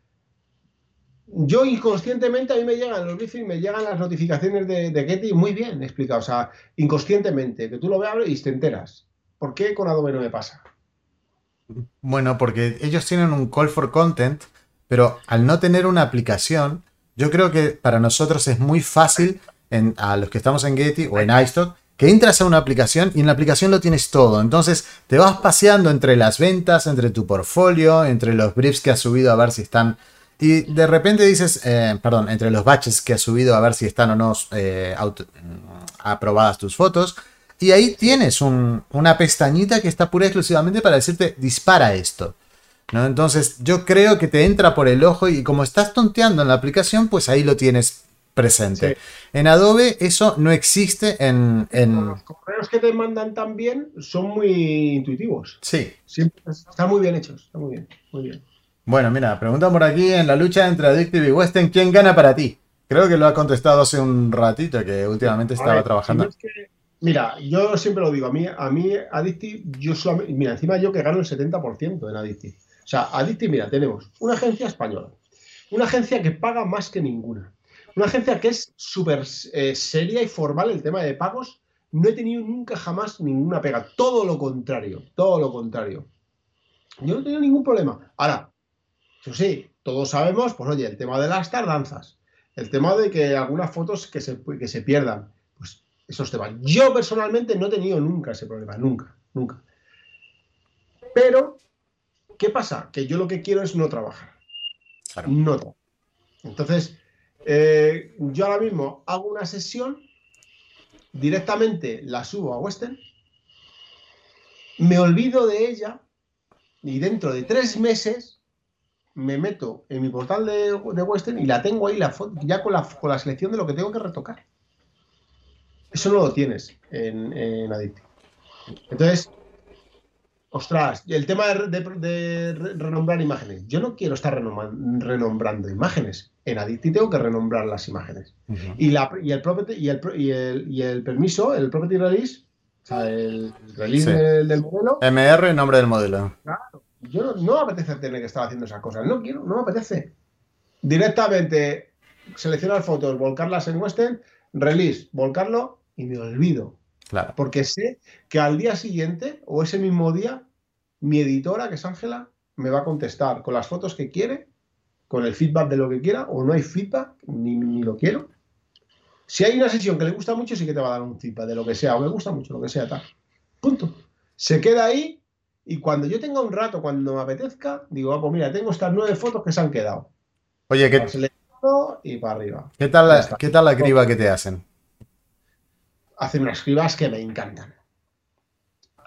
yo inconscientemente a mí me llegan los briefings, me llegan las notificaciones de, Getty muy bien explicado. O sea, inconscientemente, que tú lo veas y te enteras. ¿Por qué con Adobe no me pasa? Bueno, porque ellos tienen un call for content pero al no tener una aplicación, yo creo que para nosotros es muy fácil, a los que estamos en Getty o en iStock, que entras a una aplicación y en la aplicación lo tienes todo. Entonces te vas paseando entre las ventas, entre tu portfolio, entre los briefs que has subido a ver si están... Y de repente dices, eh, perdón, entre los batches que has subido a ver si están o no eh, aprobadas tus fotos. Y ahí tienes una pestañita que está pura y exclusivamente para decirte, dispara esto. ¿no? Entonces yo creo que te entra por el ojo y como estás tonteando en la aplicación, pues ahí lo tienes presente. En Adobe eso no existe en, Los correos que te mandan también son muy intuitivos. Sí. están muy bien hechos, están muy bien, muy bien. Bueno, mira, pregunta por aquí en la lucha entre Addictive y Western, ¿quién gana para ti? Creo que lo ha contestado hace un ratito, que últimamente estaba trabajando. mira, yo siempre lo digo, a mí, a mí Addictive, yo solamente, mira, encima yo que gano el 70% en Addictive. O sea, Addictive, mira, tenemos una agencia española, una agencia que paga más que ninguna, una agencia que es súper eh, seria y formal el tema de pagos. No he tenido nunca jamás ninguna pega. Todo lo contrario, todo lo contrario. Yo no he tenido ningún problema. Ahora, eso sí, todos sabemos, pues oye, el tema de las tardanzas, el tema de que algunas fotos que se, que se pierdan, pues esos temas. Yo personalmente no he tenido nunca ese problema, nunca, nunca. Pero, ¿qué pasa? Que yo lo que quiero es no trabajar. No trabajar. Entonces, eh, yo ahora mismo hago una sesión, directamente la subo a Western, me olvido de ella y dentro de tres meses me meto en mi portal de, Western y la tengo ahí la ya con la, con la, selección de lo que tengo que retocar. Eso no lo tienes en, en Entonces, ostras, el tema de, renombrar imágenes. Yo no quiero estar renombrando imágenes. En Addicti tengo que renombrar las imágenes. y, la, y, el property, y, el, y, el, permiso, el property release, o sea, el release del, modelo. MR, nombre del modelo. Claro. Yo no, me apetece tener que estar haciendo esas cosas. No quiero, no me apetece. Directamente seleccionar fotos, volcarlas en Western, release, volcarlo y me olvido. Claro. Porque sé que al día siguiente o ese mismo día mi editora, que es Ángela, me va a contestar con las fotos que quiere, con el feedback de lo que quiera, o no hay feedback, ni, lo quiero. Si hay una sesión que le gusta mucho, sí que te va a dar un feedback de lo que sea, o me gusta mucho, lo que sea, tal. Punto. Se queda ahí y cuando yo tenga un rato, cuando me apetezca, digo, ah, pues mira, tengo estas nueve fotos que se han quedado. Oye, ¿qué, y para arriba. ¿Qué tal la, ¿qué tal la criba que te hacen? Hacen unas cribas que me encantan.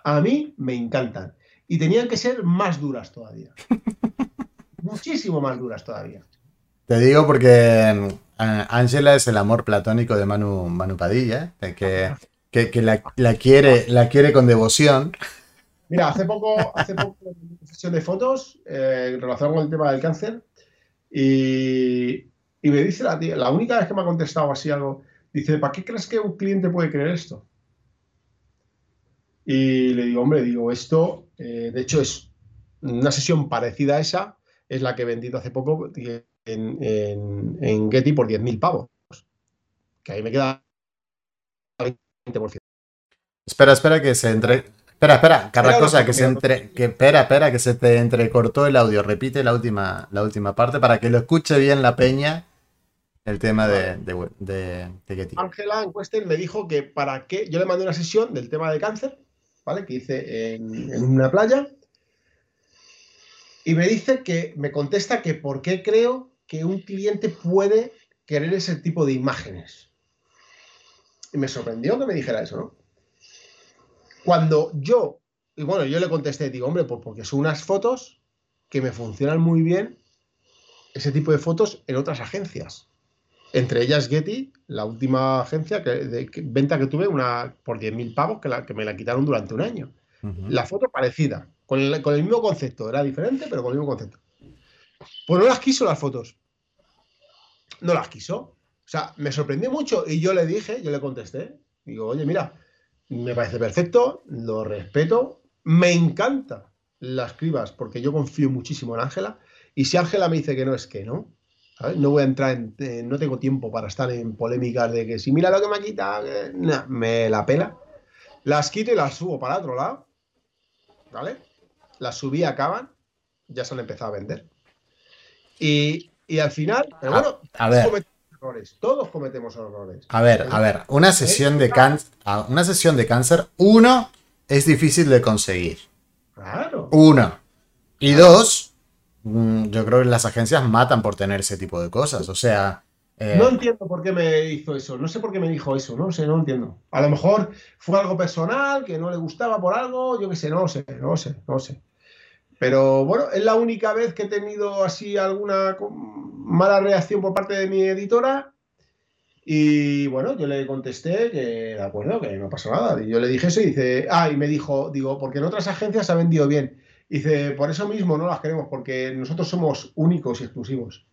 A mí me encantan y tenían que ser más duras todavía. Muchísimo más duras todavía. Te digo porque eh, Ángela es el amor platónico de Manu, Manu Padilla, eh, que, que, la, quiere, la quiere con devoción. Mira, hace poco, hace poco una sesión de fotos eh, relacionada con el tema del cáncer y, y me dice la tía, la única vez que me ha contestado así algo, dice, ¿para qué crees que un cliente puede creer esto? Y le digo, hombre, digo, esto, eh, de hecho, es una sesión parecida a esa, es la que he vendido hace poco en, en, Getty por 10.000 pavos. Que ahí me queda 20%. Espera, espera, que se entre. Espera, espera, Carrascosa, que se entre. Que, espera, espera, que se te entrecortó el audio. Repite la última, la última parte para que lo escuche bien la peña el tema de, de, Getty. Ángela en me dijo que para qué. Yo le mandé una sesión del tema de cáncer que hice en, una playa. Y me dice que, me contesta que por qué creo que un cliente puede querer ese tipo de imágenes. Y me sorprendió que me dijera eso, ¿no? Cuando yo, y bueno, yo le contesté, digo, hombre, pues porque son unas fotos que me funcionan muy bien, ese tipo de fotos en otras agencias. Entre ellas Getty, la última agencia que, de venta que tuve, una por 10.000 pavos, que, la, que me la quitaron durante un año. La foto parecida, con el, con el, mismo concepto, era diferente, pero con el mismo concepto. Pues no las quiso las fotos. No las quiso. O sea, me sorprendió mucho y yo le dije, yo le contesté, digo, oye, mira, me parece perfecto, lo respeto, me encanta las cribas porque yo confío muchísimo en Ángela y si Ángela me dice que no es que no, no voy a entrar en. no tengo tiempo para estar en polémicas de que si mira lo que me ha quitado, me la pela. Las quito y las subo para otro lado. ¿Vale? Las subí, acaban, ya se han empezado a vender. Y, y al final, pero A- bueno, a ver. todos cometemos errores. Todos cometemos errores. A ver, a ver, una sesión de cáncer, una sesión de cáncer, uno, es difícil de conseguir. Claro. Uno. Y dos, yo creo que las agencias matan por tener ese tipo de cosas. O sea, eh, No entiendo por qué me hizo eso, no sé por qué me dijo eso, no sé, no entiendo. A lo mejor fue algo personal, que no le gustaba por algo, yo qué sé, no sé, no sé, no sé. Pero bueno, es la única vez que he tenido así alguna mala reacción por parte de mi editora. Y bueno, yo le contesté que de acuerdo, que no pasa nada. Y yo le dije eso y dice, ah, y me dijo, digo, porque en otras agencias ha vendido bien. Dice, por eso mismo no las queremos, porque nosotros somos únicos y exclusivos.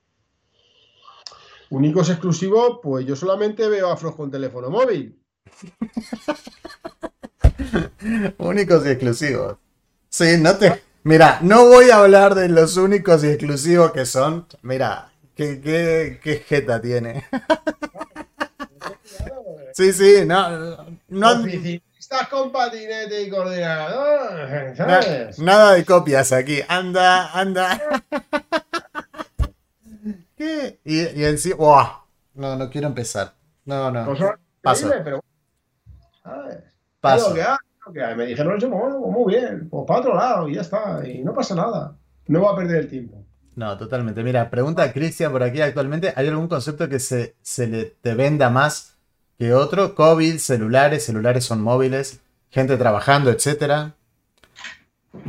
Únicos exclusivos, pues yo solamente veo afros con teléfono móvil. únicos y exclusivos. Sí, no te. Mira, no voy a hablar de los únicos y exclusivos que son. Mira, qué, qué, qué jeta tiene. Sí, sí, no. no Oficinistas con patinete y coordinador, na- ¿sabes? nada de copias aquí. Anda, anda. ¿Qué? Y, y encima. ¡Buah! No, no quiero empezar. No, no. Cosa Paso. increíble, pero. ¿sabes? Paso. Que hay. Me dijeron bueno, pues muy bien, pues para otro lado y ya está. Y no pasa nada. No va a perder el tiempo. No, totalmente. Mira, pregunta a Cristian por aquí actualmente. ¿Hay algún concepto que se, se le te venda más que otro? COVID, celulares, celulares son móviles, gente trabajando, etcétera.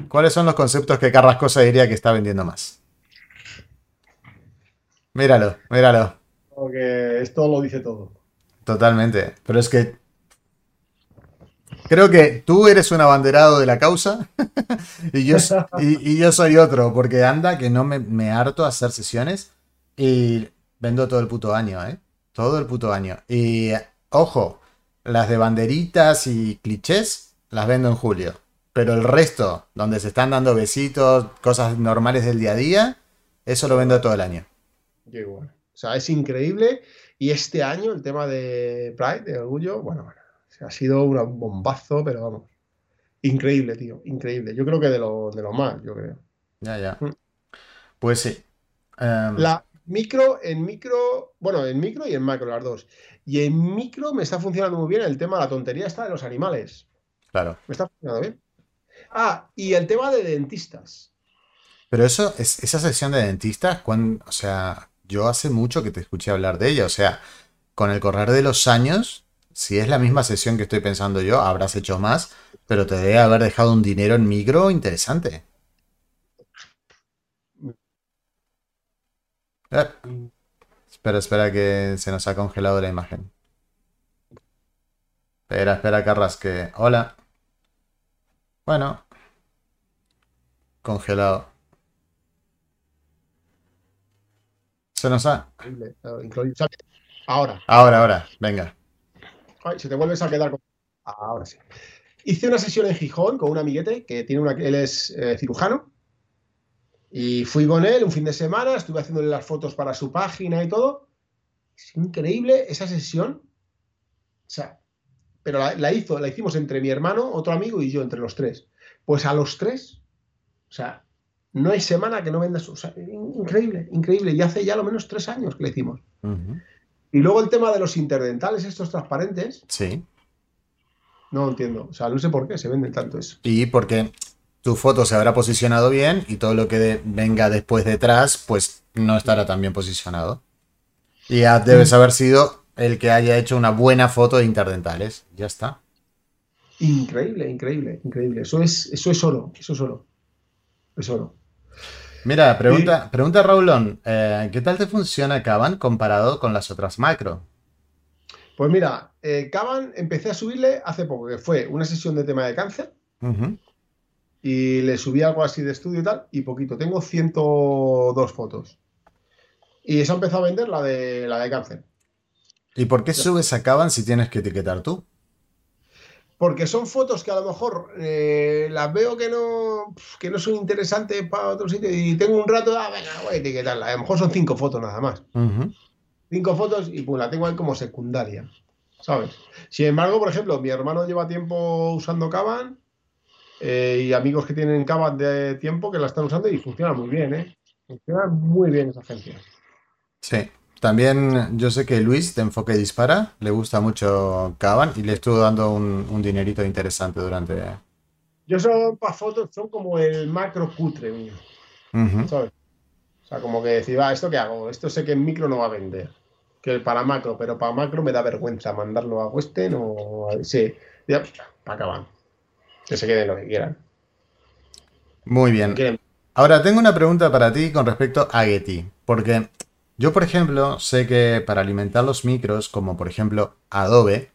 ¿Cuáles son los conceptos que Carrascosa diría que está vendiendo más? Míralo, míralo. Porque esto lo dice todo. Totalmente. Pero es que creo que tú eres un abanderado de la causa y, yo, y yo soy otro, porque anda que no me, me harto a hacer sesiones y vendo todo el puto año, ¿eh? Todo el puto año. Y ojo, las de banderitas y clichés las vendo en julio. Pero el resto, donde se están dando besitos, cosas normales del día a día, eso lo vendo todo el año. Yo igual. O sea, es increíble. Y este año el tema de Pride, de orgullo, bueno, bueno, ha sido un bombazo, pero vamos. Increíble, tío, increíble. Yo creo que de lo, de lo más, yo creo. Ya, ya. Mm. Pues sí. Em, La micro, en micro, bueno, en micro y en macro, las dos. Y en micro me está funcionando muy bien el tema, la tontería está de los animales. claro. Me está funcionando bien. Ah, y el tema de dentistas. Pero eso, es, esa sección de dentistas, cuan- o sea, yo hace mucho que te escuché hablar de ella. O sea, con el correr de los años, si es la misma sesión que estoy pensando yo, habrás hecho más, pero te debe haber dejado un dinero en micro interesante. Eh, espera, espera que se nos ha congelado la imagen. Espera, espera, Carras, que... Hola. Bueno. Congelado. Se nos ha... Ahora, Ahora, ahora, venga. ay, si te vuelves a quedar con... Ahora sí. Hice una sesión en Gijón con un amiguete que tiene una... Él es eh, cirujano. Y fui con él un fin de semana, estuve haciéndole las fotos para su página y todo. Es increíble esa sesión. O sea, pero la, la hizo, la hicimos entre mi hermano, otro amigo y yo, entre los tres. Pues a los tres, o sea, no hay semana que no vendas. O sea, in- increíble, increíble. Y hace ya lo menos tres años que le hicimos. Ujú. Y luego el tema de los interdentales, estos transparentes, Sí. no entiendo. O sea, no sé por qué se venden tanto eso. Y porque tu foto se habrá posicionado bien y todo lo que de- venga después detrás, pues no estará tan bien posicionado. Y ya debes haber sido el que haya hecho una buena foto de interdentales. Ya está. Increíble, increíble, increíble. Eso es, eso es oro, eso es oro. Es oro. Mira, pregunta, pregunta Raulón, eh, ¿qué tal te funciona Caban comparado con las otras macro? Pues mira, eh, Caban empecé a subirle hace poco, que fue una sesión de tema de cáncer. Y le subí algo así de estudio y tal, y poquito. Tengo 102 fotos. Y eso empezó a vender la de, la de cáncer. ¿Y por qué subes a Caban si tienes que etiquetar tú? Porque son fotos que a lo mejor eh, las veo que no, que no son interesantes para otro sitio y tengo un rato, ah, venga, voy a etiquetarla. A lo mejor son cinco fotos nada más. Cinco fotos y pues la tengo ahí como secundaria, ¿sabes? Sin embargo, por ejemplo, mi hermano lleva tiempo usando Caban eh, y amigos que tienen Caban de tiempo que la están usando y funciona muy bien, ¿eh? Funciona muy bien esa agencia. Sí. También yo sé que Luis de Enfoque Dispara le gusta mucho Caban y le estuvo dando un, un dinerito interesante durante. Yo son para fotos, son como el macro cutre mío. ¿sabes? O sea, como que decir, va, ¿esto qué hago? Esto sé que en micro no va a vender. Que para macro, pero para macro me da vergüenza mandarlo a Western o sí, ya, para acabar. Que se queden lo que quieran. Muy bien. Quieren- Ahora, tengo una pregunta para ti con respecto a Getty. Porque yo, por ejemplo, sé que para alimentar los micros, como por ejemplo Adobe,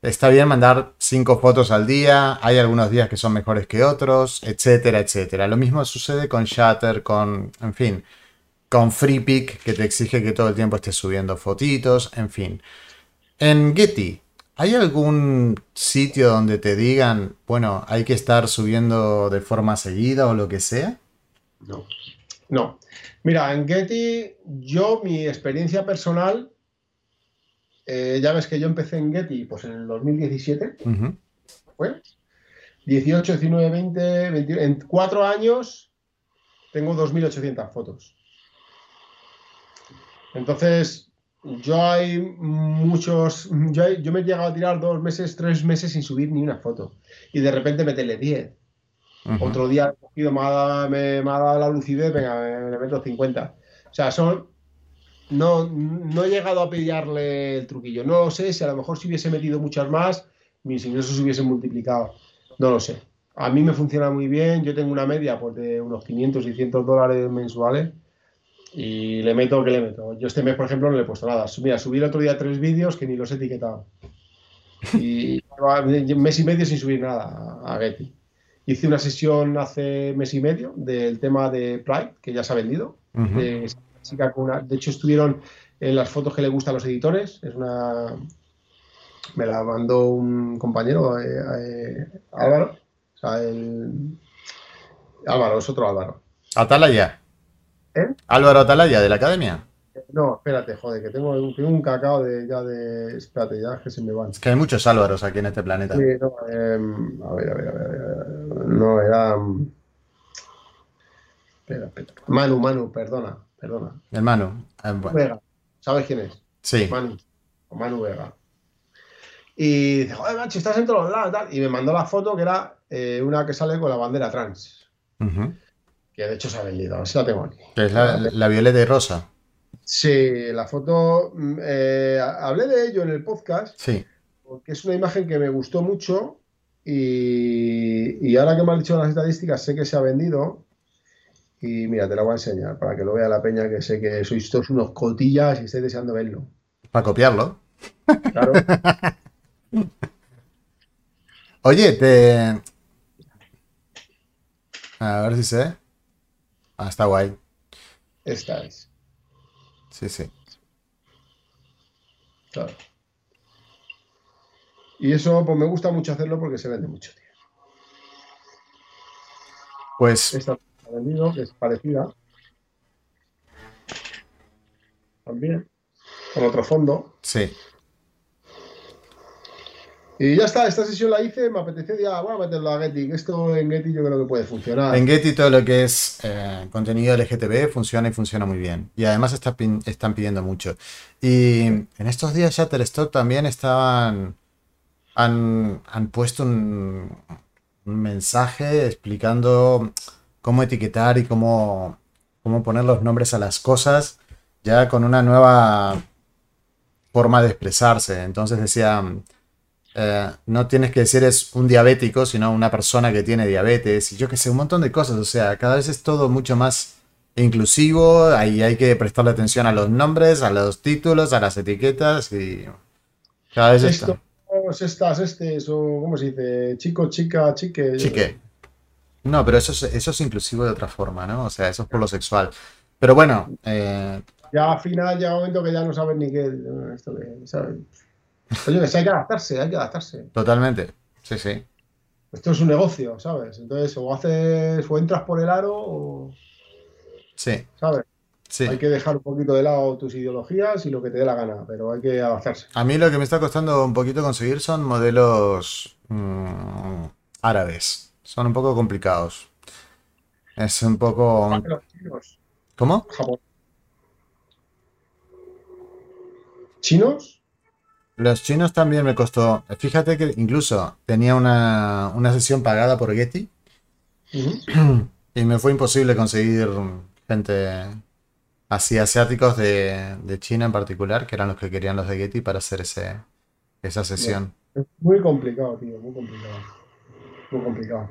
está bien mandar cinco fotos al día. Hay algunos días que son mejores que otros, etcétera, etcétera. Lo mismo sucede con Shutter, con, en fin, con FreePic, que te exige que todo el tiempo estés subiendo fotitos, en fin. En Getty, ¿hay algún sitio donde te digan, bueno, hay que estar subiendo de forma seguida o lo que sea? No. No. Mira, en Getty, yo, mi experiencia personal, eh, ya ves que yo empecé en Getty pues en el 2017, Ujú. ¿fue? 18, 19, 20, 21, en cuatro años tengo 2.800 fotos. Entonces, yo hay muchos, yo, hay- yo me he llegado a tirar dos meses, tres meses sin subir ni una foto. Y de repente meterle 10. Ujú. Otro día me ha dado, me, me ha dado la lucidez, venga, me, le meto 50. O sea, son. No, no he llegado a pillarle el truquillo. No lo sé si a lo mejor si hubiese metido muchas más, mis ingresos se hubiesen multiplicado. No lo sé. A mí me funciona muy bien. Yo tengo una media pues, de unos 500, 600 dólares mensuales. Y le meto, que le meto? Yo este mes, por ejemplo, no le he puesto nada. Mira, subí el otro día tres vídeos que ni los he etiquetado. Y un mes y medio sin subir nada a, Getty. Hice una sesión hace mes y medio del tema de Pride, que ya se ha vendido. Ujú. de, esta chica con una- de hecho, estuvieron en las fotos que le gustan a los editores. Es una. Me la mandó un compañero, eh, eh, Álvaro. O sea, el. Álvaro, es otro Álvaro. Atalaya. ¿Eh? Álvaro Atalaya de la academia. No, espérate, joder, que tengo, un- tengo un cacao de ya de. Espérate, ya que se me van. Es que hay muchos Álvaros aquí en este planeta. Sí, no, em, a ver, a ver, a ver, a ver. No, era. mm, Espera, espera. Manu, Manu, perdona, perdona. El Manu. Eh, bueno, Vega, ¿sabes quién es? sí. Manu, o Manu Vega. Y dice, joder, macho, estás en todos lados, tal. Y me mandó la foto que era eh, una que sale con la bandera trans. Que de hecho se ha vendido, a ver si la tengo aquí. Es la, la violeta y rosa. Sí, la foto. mm, eh, hablé de ello en el podcast. Sí. porque es una imagen que me gustó mucho y, y ahora que me has dicho las estadísticas sé que se ha vendido y mira, te la voy a enseñar para que lo vea la peña que sé que sois todos unos cotillas y estáis deseando verlo. Para copiarlo. Claro, Oye, te. A ver si sé. Ah, está guay. esta es. Sí, sí. Claro. Y eso pues me gusta mucho hacerlo porque se vende mucho, tío. Pues Esta ha vendido, que es parecida. También. Con otro fondo. sí. Y ya está, esta sesión la hice, me apeteció ya, voy a meterlo a Getty, esto en Getty yo creo que puede funcionar. En Getty todo lo que es eh, contenido LGTB funciona y funciona muy bien. Y además está están pidiendo mucho. Y en estos días Shutterstock también estaban. Han, han puesto un, un mensaje explicando cómo etiquetar y cómo, cómo poner los nombres a las cosas, ya con una nueva forma de expresarse. Entonces decía, eh, no tienes que decir es un diabético, sino una persona que tiene diabetes, y yo que sé, un montón de cosas. O sea, cada vez es todo mucho más inclusivo, ahí hay que prestarle atención a los nombres, a los títulos, a las etiquetas, y cada vez está. Estos, estas, estes, o ¿cómo se dice? Chico, chica, chique. Chique. No, pero eso es, eso es inclusivo de otra forma, ¿no? O sea, eso es por lo sexual. Pero bueno, eh, Ya al final llega un momento que ya no sabes ni qué. Esto que, ¿sabes? Oye, que sí, hay que adaptarse, hay que adaptarse. totalmente. Sí, sí. Esto es un negocio, ¿sabes? Entonces, o haces, o entras por el aro, o, Sí, ¿sabes? sí. Hay que dejar un poquito de lado tus ideologías y lo que te dé la gana, pero hay que adaptarse. A mí lo que me está costando un poquito conseguir son modelos mm, árabes. Son un poco complicados. Es un poco... ¿Cómo? ¿Chinos? Los chinos también me costó. Fíjate que incluso tenía una, una sesión pagada por Getty y me fue imposible conseguir gente así asiáticos de, de China en particular, que eran los que querían los de Getty para hacer ese, esa sesión. Es muy complicado, tío, muy complicado. Muy complicado.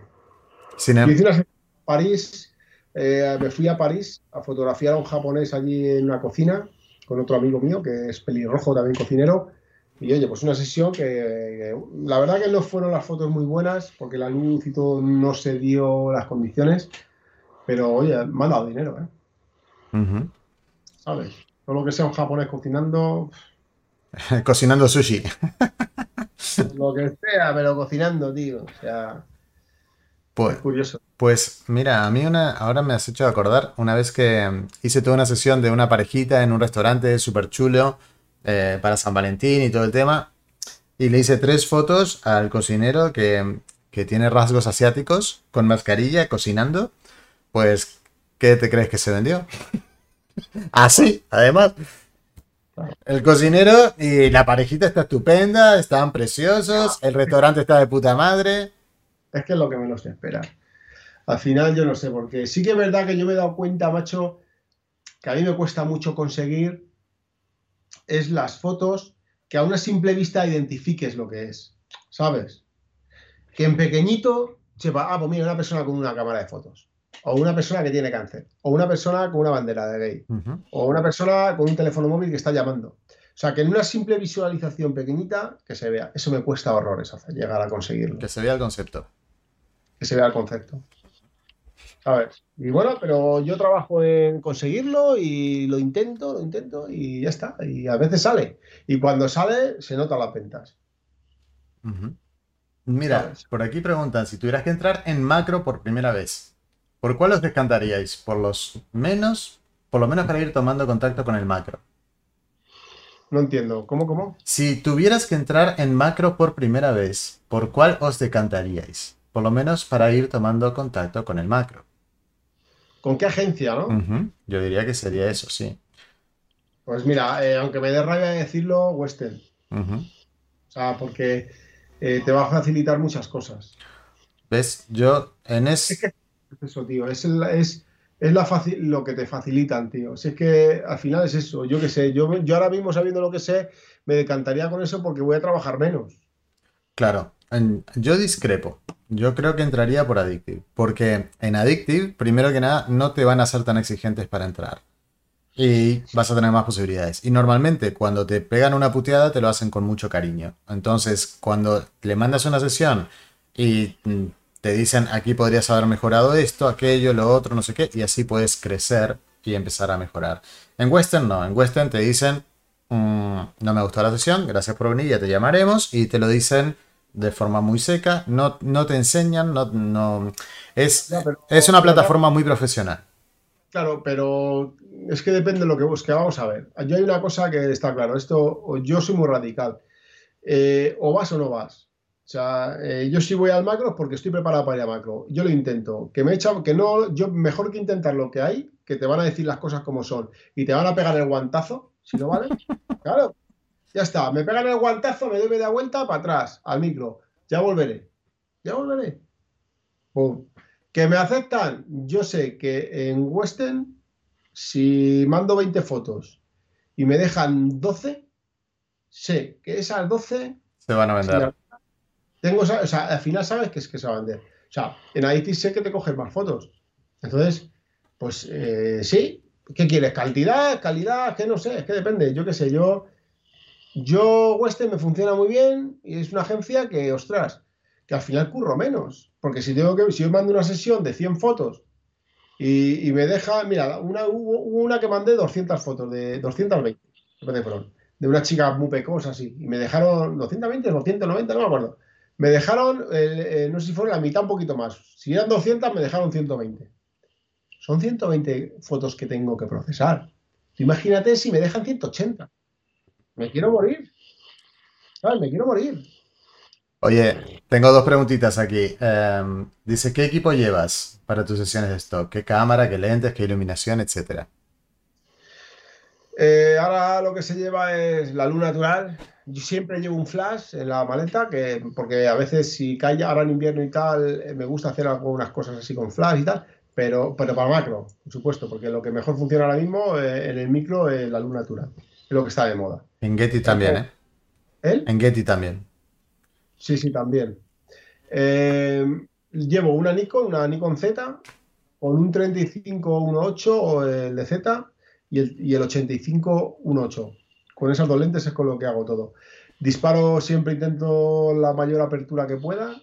Sin em- hice una París, eh, me fui a París a fotografiar a un japonés allí en una cocina con otro amigo mío que es pelirrojo, también cocinero. Y oye, pues una sesión que, la verdad que no fueron las fotos muy buenas porque la luz y todo no se dio las condiciones. Pero oye, me han dado dinero, ¿eh? Ujú. ¿Sabes? Todo lo que sea un japonés cocinando, Cocinando sushi. lo que sea, pero cocinando, tío. O sea, Pues, es curioso. Pues mira, a mí una, ahora me has hecho acordar una vez que hice toda una sesión de una parejita en un restaurante súper chulo eh, para San Valentín y todo el tema. Y le hice tres fotos al cocinero que, que tiene rasgos asiáticos, con mascarilla, cocinando. Pues, ¿qué te crees que se vendió? Así, además. El cocinero y la parejita está estupenda, estaban preciosos, el restaurante está de puta madre. Es que es lo que menos se espera. Al final yo no sé, porque sí que es verdad que yo me he dado cuenta, macho, que a mí me cuesta mucho conseguir es las fotos que a una simple vista identifiques lo que es, ¿sabes? Que en pequeñito sepa, ah, pues mira, una persona con una cámara de fotos, o una persona que tiene cáncer, o una persona con una bandera de gay, o una persona con un teléfono móvil que está llamando. O sea, que en una simple visualización pequeñita que se vea. Eso me cuesta horrores hacer, llegar a conseguirlo Que se vea el concepto. que se vea el concepto. ¿Sabes? Y bueno, pero yo trabajo en conseguirlo y lo intento, lo intento y ya está. Y a veces sale. Y cuando sale, se notan las ventas. Mira, ¿Sabes? por aquí preguntan, si tuvieras que entrar en macro por primera vez, ¿por cuál os descantaríais? ¿Por los menos? Por lo menos para ir tomando contacto con el macro. No entiendo. ¿Cómo, cómo? Si tuvieras que entrar en macro por primera vez, ¿por cuál os decantaríais? Por lo menos para ir tomando contacto con el macro. ¿Con qué agencia, no? Yo diría que sería eso, sí. Pues mira, eh, aunque me dé rabia decirlo, Western. O sea, porque eh, te va a facilitar muchas cosas. ¿Ves? Yo en es... Es que es eso, tío. Es, el- es, es la faci- lo que te facilitan, tío. Si es que al final es eso. Yo qué sé. Yo, yo ahora mismo, sabiendo lo que sé, me decantaría con eso porque voy a trabajar menos. Claro, yo discrepo. Yo creo que entraría por Addictive. Porque en Addictive, primero que nada, no te van a ser tan exigentes para entrar. Y vas a tener más posibilidades. Y normalmente cuando te pegan una puteada te lo hacen con mucho cariño. Entonces, cuando le mandas una sesión y mm, te dicen aquí podrías haber mejorado esto, aquello, lo otro, no sé qué, y así puedes crecer y empezar a mejorar. En Western no, en Western te dicen "Mm, no me gustó la sesión, gracias por venir, ya te llamaremos, y te lo dicen de forma muy seca, no, no te enseñan, no, no, es, pero- es una plataforma muy profesional. Claro, pero es que depende de lo que busque. Vamos a ver. Yo hay una cosa que está claro. Esto, yo soy muy radical. Eh, o vas o no vas. O sea, eh, yo sí voy al macro porque estoy preparado para ir a macro. Yo lo intento. Que me echan, que no, yo mejor que intentar lo que hay, que te van a decir las cosas como son y te van a pegar el guantazo, si no vale. Claro. Ya está. Me pegan el guantazo, me doy media vuelta para atrás, al micro. Ya volveré. Ya volveré. Pum. ¿Que me aceptan? Yo sé que en Western, si mando 20 fotos y me dejan 12, sé que esas 12 Se van a vender. tengo, o sea, al final sabes que es que se va a vender. O sea, en Adictive sé que te coges más fotos. Entonces, pues eh, sí. ¿Qué quieres? ¿Cantidad? ¿Calidad? Que no sé, es que depende. Yo qué sé, yo. Yo, Western me funciona muy bien y es una agencia que, ostras, que al final curro menos. Porque si tengo que, si yo mando una sesión de 100 fotos y, me deja, mira, una, hubo, una que mandé 200 fotos, de 220, depende fueron, de una chica muy pecosa así, y me dejaron 220, 290, no me acuerdo. Me dejaron, eh, eh, no sé si fueron la mitad, un poquito más. Si eran 200, me dejaron 120. Son 120 fotos que tengo que procesar. Imagínate si me dejan 180. Me quiero morir. ¿Sabes? Me quiero morir. Oye, tengo dos preguntitas aquí. Em, dice, ¿qué equipo llevas para tus sesiones de stock? ¿Qué cámara, qué lentes, qué iluminación, etcétera? Eh, ahora lo que se lleva es la luz natural. Yo siempre llevo un flash en la maleta, que, porque a veces si cae ahora en invierno y tal, eh, me gusta hacer algunas cosas así con flash y tal, pero, pero para macro, por supuesto, porque lo que mejor funciona ahora mismo eh, en el micro es la luz natural, es lo que está de moda. En Getty también, ¿eh? ¿Él? En Getty también. Sí, sí, también. llevo una Nikon, una Nikon Z, con un 35-1.8 el de Z y el, y el 85-1.8. Con esas dos lentes es con lo que hago todo. Disparo siempre, intento la mayor apertura que pueda.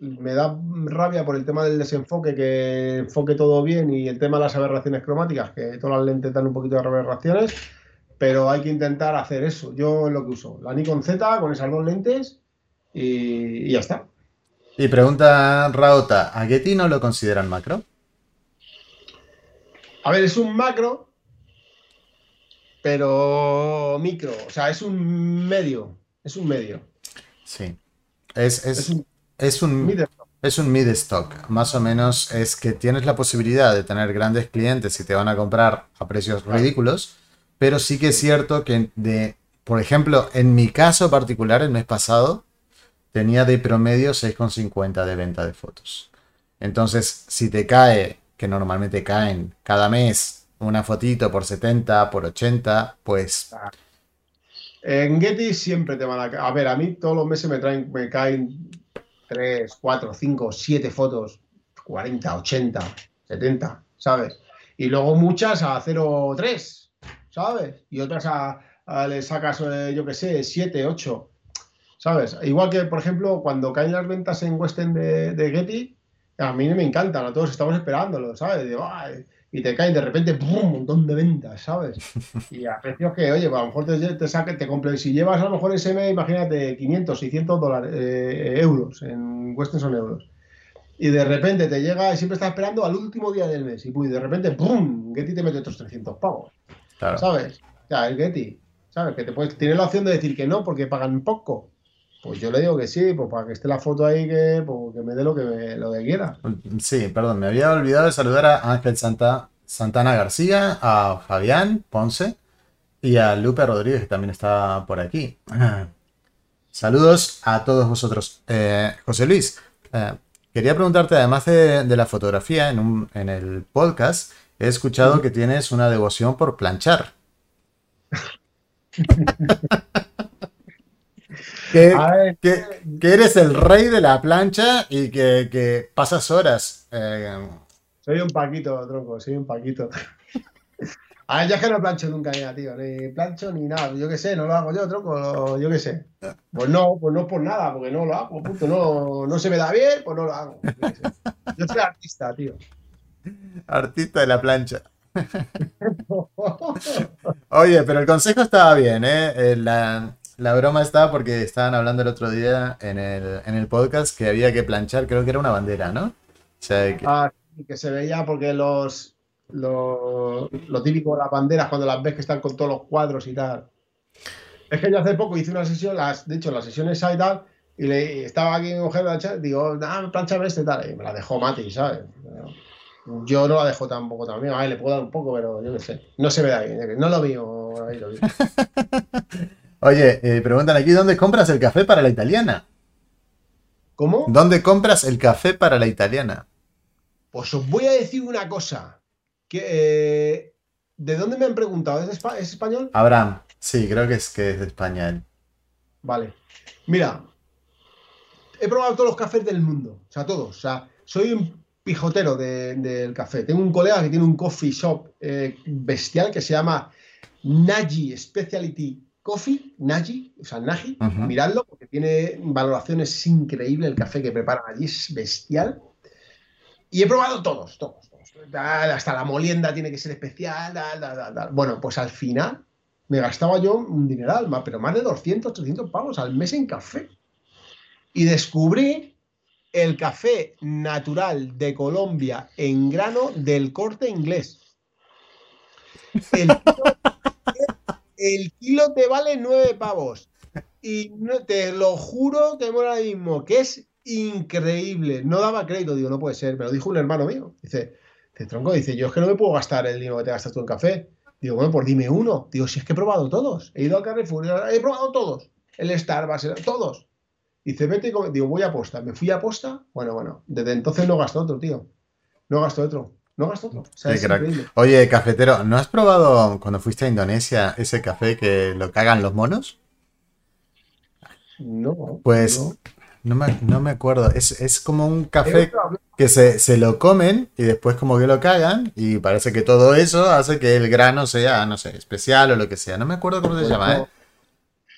Me da rabia por el tema del desenfoque, que enfoque todo bien y el tema de las aberraciones cromáticas, que todas las lentes dan un poquito de aberraciones, pero hay que intentar hacer eso. Yo es lo que uso, la Nikon Z con esas dos lentes y, y ya está. Y pregunta Raota, ¿a Getty no lo consideran macro? A ver, es un macro, pero micro. O sea, es un medio. Es un medio. Sí. Es, es, un, es un, es un mid stock. Más o menos es que tienes la posibilidad de tener grandes clientes y te van a comprar a precios ridículos. Pero sí que es cierto que, de, por ejemplo, en mi caso particular, el mes pasado, tenía de promedio 6,50 de venta de fotos. Entonces, si te cae que normalmente caen cada mes una fotito por 70, por 80, pues... En Getty siempre te van a... A ver, a mí todos los meses me, traen, me caen 3, 4, 5, 7 fotos, 40, 80, 70, ¿sabes? Y luego muchas a 0,3, ¿sabes? Y otras a, le sacas, eh, yo qué sé, 7, 8, ¿sabes? Igual que, por ejemplo, cuando caen las ventas en Western de, de Getty, a mí me encantan, a todos estamos esperándolo, ¿sabes? y te caen de repente ¡pum! un montón de ventas, ¿sabes? Y a precios que, oye, pues a lo mejor te, te saque, te compre, si llevas a lo mejor ese imagínate, 500, 600 dólares, eh, euros, en Western son euros. Y de repente te llega y siempre estás esperando al último día del mes. Y de repente, ¡pum! Getty te mete otros 300 pavos. ¿Sabes? Ya, el Getty. ¿Sabes? Que te puedes, tienes la opción de decir que no porque pagan poco. Pues yo le digo que sí, pues para que esté la foto ahí, que, pues, me dé lo que, lo que quiera. Sí, perdón, me había olvidado de saludar a Ángel Santa, Santana García, a Fabián Ponce y a Lupe Rodríguez, que también está por aquí. Saludos a todos vosotros. Eh, José Luis, eh, quería preguntarte, además de, la fotografía en, en, el podcast, he escuchado que tienes una devoción por planchar. que, eres el rey de la plancha y que, pasas horas. Eh, soy un paquito, tronco, soy un paquito. A ver, yo es que no plancho nunca, ya, tío. Ni plancho ni nada. Yo qué sé, no lo hago yo, tronco, yo qué sé. Pues no, pues no por nada, porque no lo hago, punto. No, no se me da bien, pues no lo hago. Yo soy artista, tío. Artista de la plancha. Oye, pero el consejo estaba bien, ¿eh? la, la broma estaba porque estaban hablando el otro día en el, podcast que había que planchar, creo que era una bandera, ¿no? que... Ah, que se veía porque los, lo, típico de las banderas cuando las ves que están con todos los cuadros y tal. Es que yo hace poco hice una sesión, las, de hecho, las sesiones y tal, y le, estaba aquí mi mujer, digo, ah, planchame este tal, y me la dejó Mati, ¿sabes? Yo no la dejo tampoco también, a le puedo dar un poco, pero yo qué sé, no se ve ahí, no lo veo, lo vi. Oye, eh, preguntan aquí, ¿dónde compras el café para la italiana? ¿Cómo? ¿Dónde compras el café para la italiana? Pues os voy a decir una cosa. Que, eh, ¿De dónde me han preguntado? ¿Es, español? Abraham, sí, creo que es, que es de España Vale. Mira, he probado todos los cafés del mundo. O sea, todos. O sea, soy un pijotero del café. Tengo un colega que tiene un coffee shop eh, bestial que se llama Nagy Specialty Coffee, Naji, o sea, Naji, miradlo, porque tiene valoraciones increíbles. El café que preparan allí es bestial. Y he probado todos, todos, todos. Hasta la molienda tiene que ser especial. bueno, pues al final me gastaba yo un dineral, pero más de 200, 300 pavos al mes en café. Y descubrí el café natural de Colombia en grano del corte inglés. El kilo te vale nueve pavos. y te lo juro que ahora mismo, que es increíble. No daba crédito, digo, no puede ser. Me lo dijo un hermano mío. Dice, te tronco, dice, yo es que no me puedo gastar el dinero que te gastas tú en café. Digo, bueno, pues dime uno. Digo, si es que he probado todos. He ido al Carrefour, he probado todos. El Starbucks, todos. Dice, vete y Digo, voy a posta. Me fui a posta. Bueno, bueno. Desde entonces no gasto otro, tío. No gasto otro. No gasto otro. Oye, cafetero, ¿no has probado cuando fuiste a Indonesia ese café que lo cagan los monos? No. Pues no, me, acuerdo. Es, como un café que se, lo comen y después como que lo cagan y parece que todo eso hace que el grano sea, no sé, especial o lo que sea. No me acuerdo cómo se pues llama, ¿eh?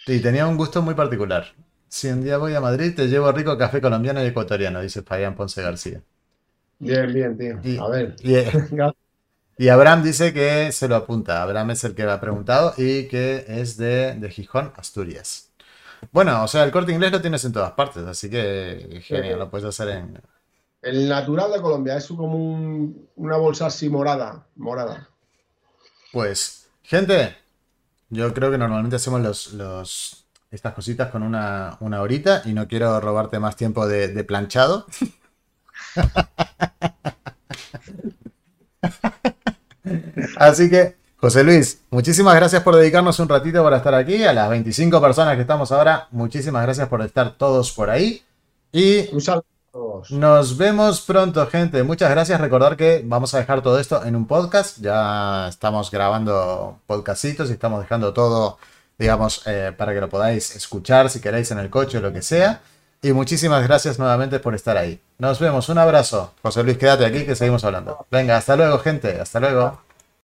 Y tenía un gusto muy particular. Si un día voy a Madrid, te llevo rico café colombiano y ecuatoriano, dice Fabián Ponce García. Bien, bien, tío. a ver. Y, Abraham dice que se lo apunta. Abraham es el que ha preguntado y que es de, de Gijón, Asturias. Bueno, o sea, el corte inglés lo tienes en todas partes, así que genial, lo puedes hacer en. El natural de Colombia es como una bolsa así morada. Morada. Pues, gente, yo creo que normalmente hacemos los, estas cositas con una, horita y no quiero robarte más tiempo de, planchado. Así que, José Luis, muchísimas gracias por dedicarnos un ratito para estar aquí. A las 25 personas que estamos ahora, muchísimas gracias por estar todos por ahí. Y nos vemos pronto, gente. Muchas gracias. Recordar que vamos a dejar todo esto en un podcast. Ya estamos grabando podcastitos y estamos dejando todo, digamos, eh, para que lo podáis escuchar si queréis en el coche o lo que sea. Y muchísimas gracias nuevamente por estar ahí. Nos vemos. Un abrazo. José Luis, quédate aquí que seguimos hablando. Venga, hasta luego, gente. Hasta luego.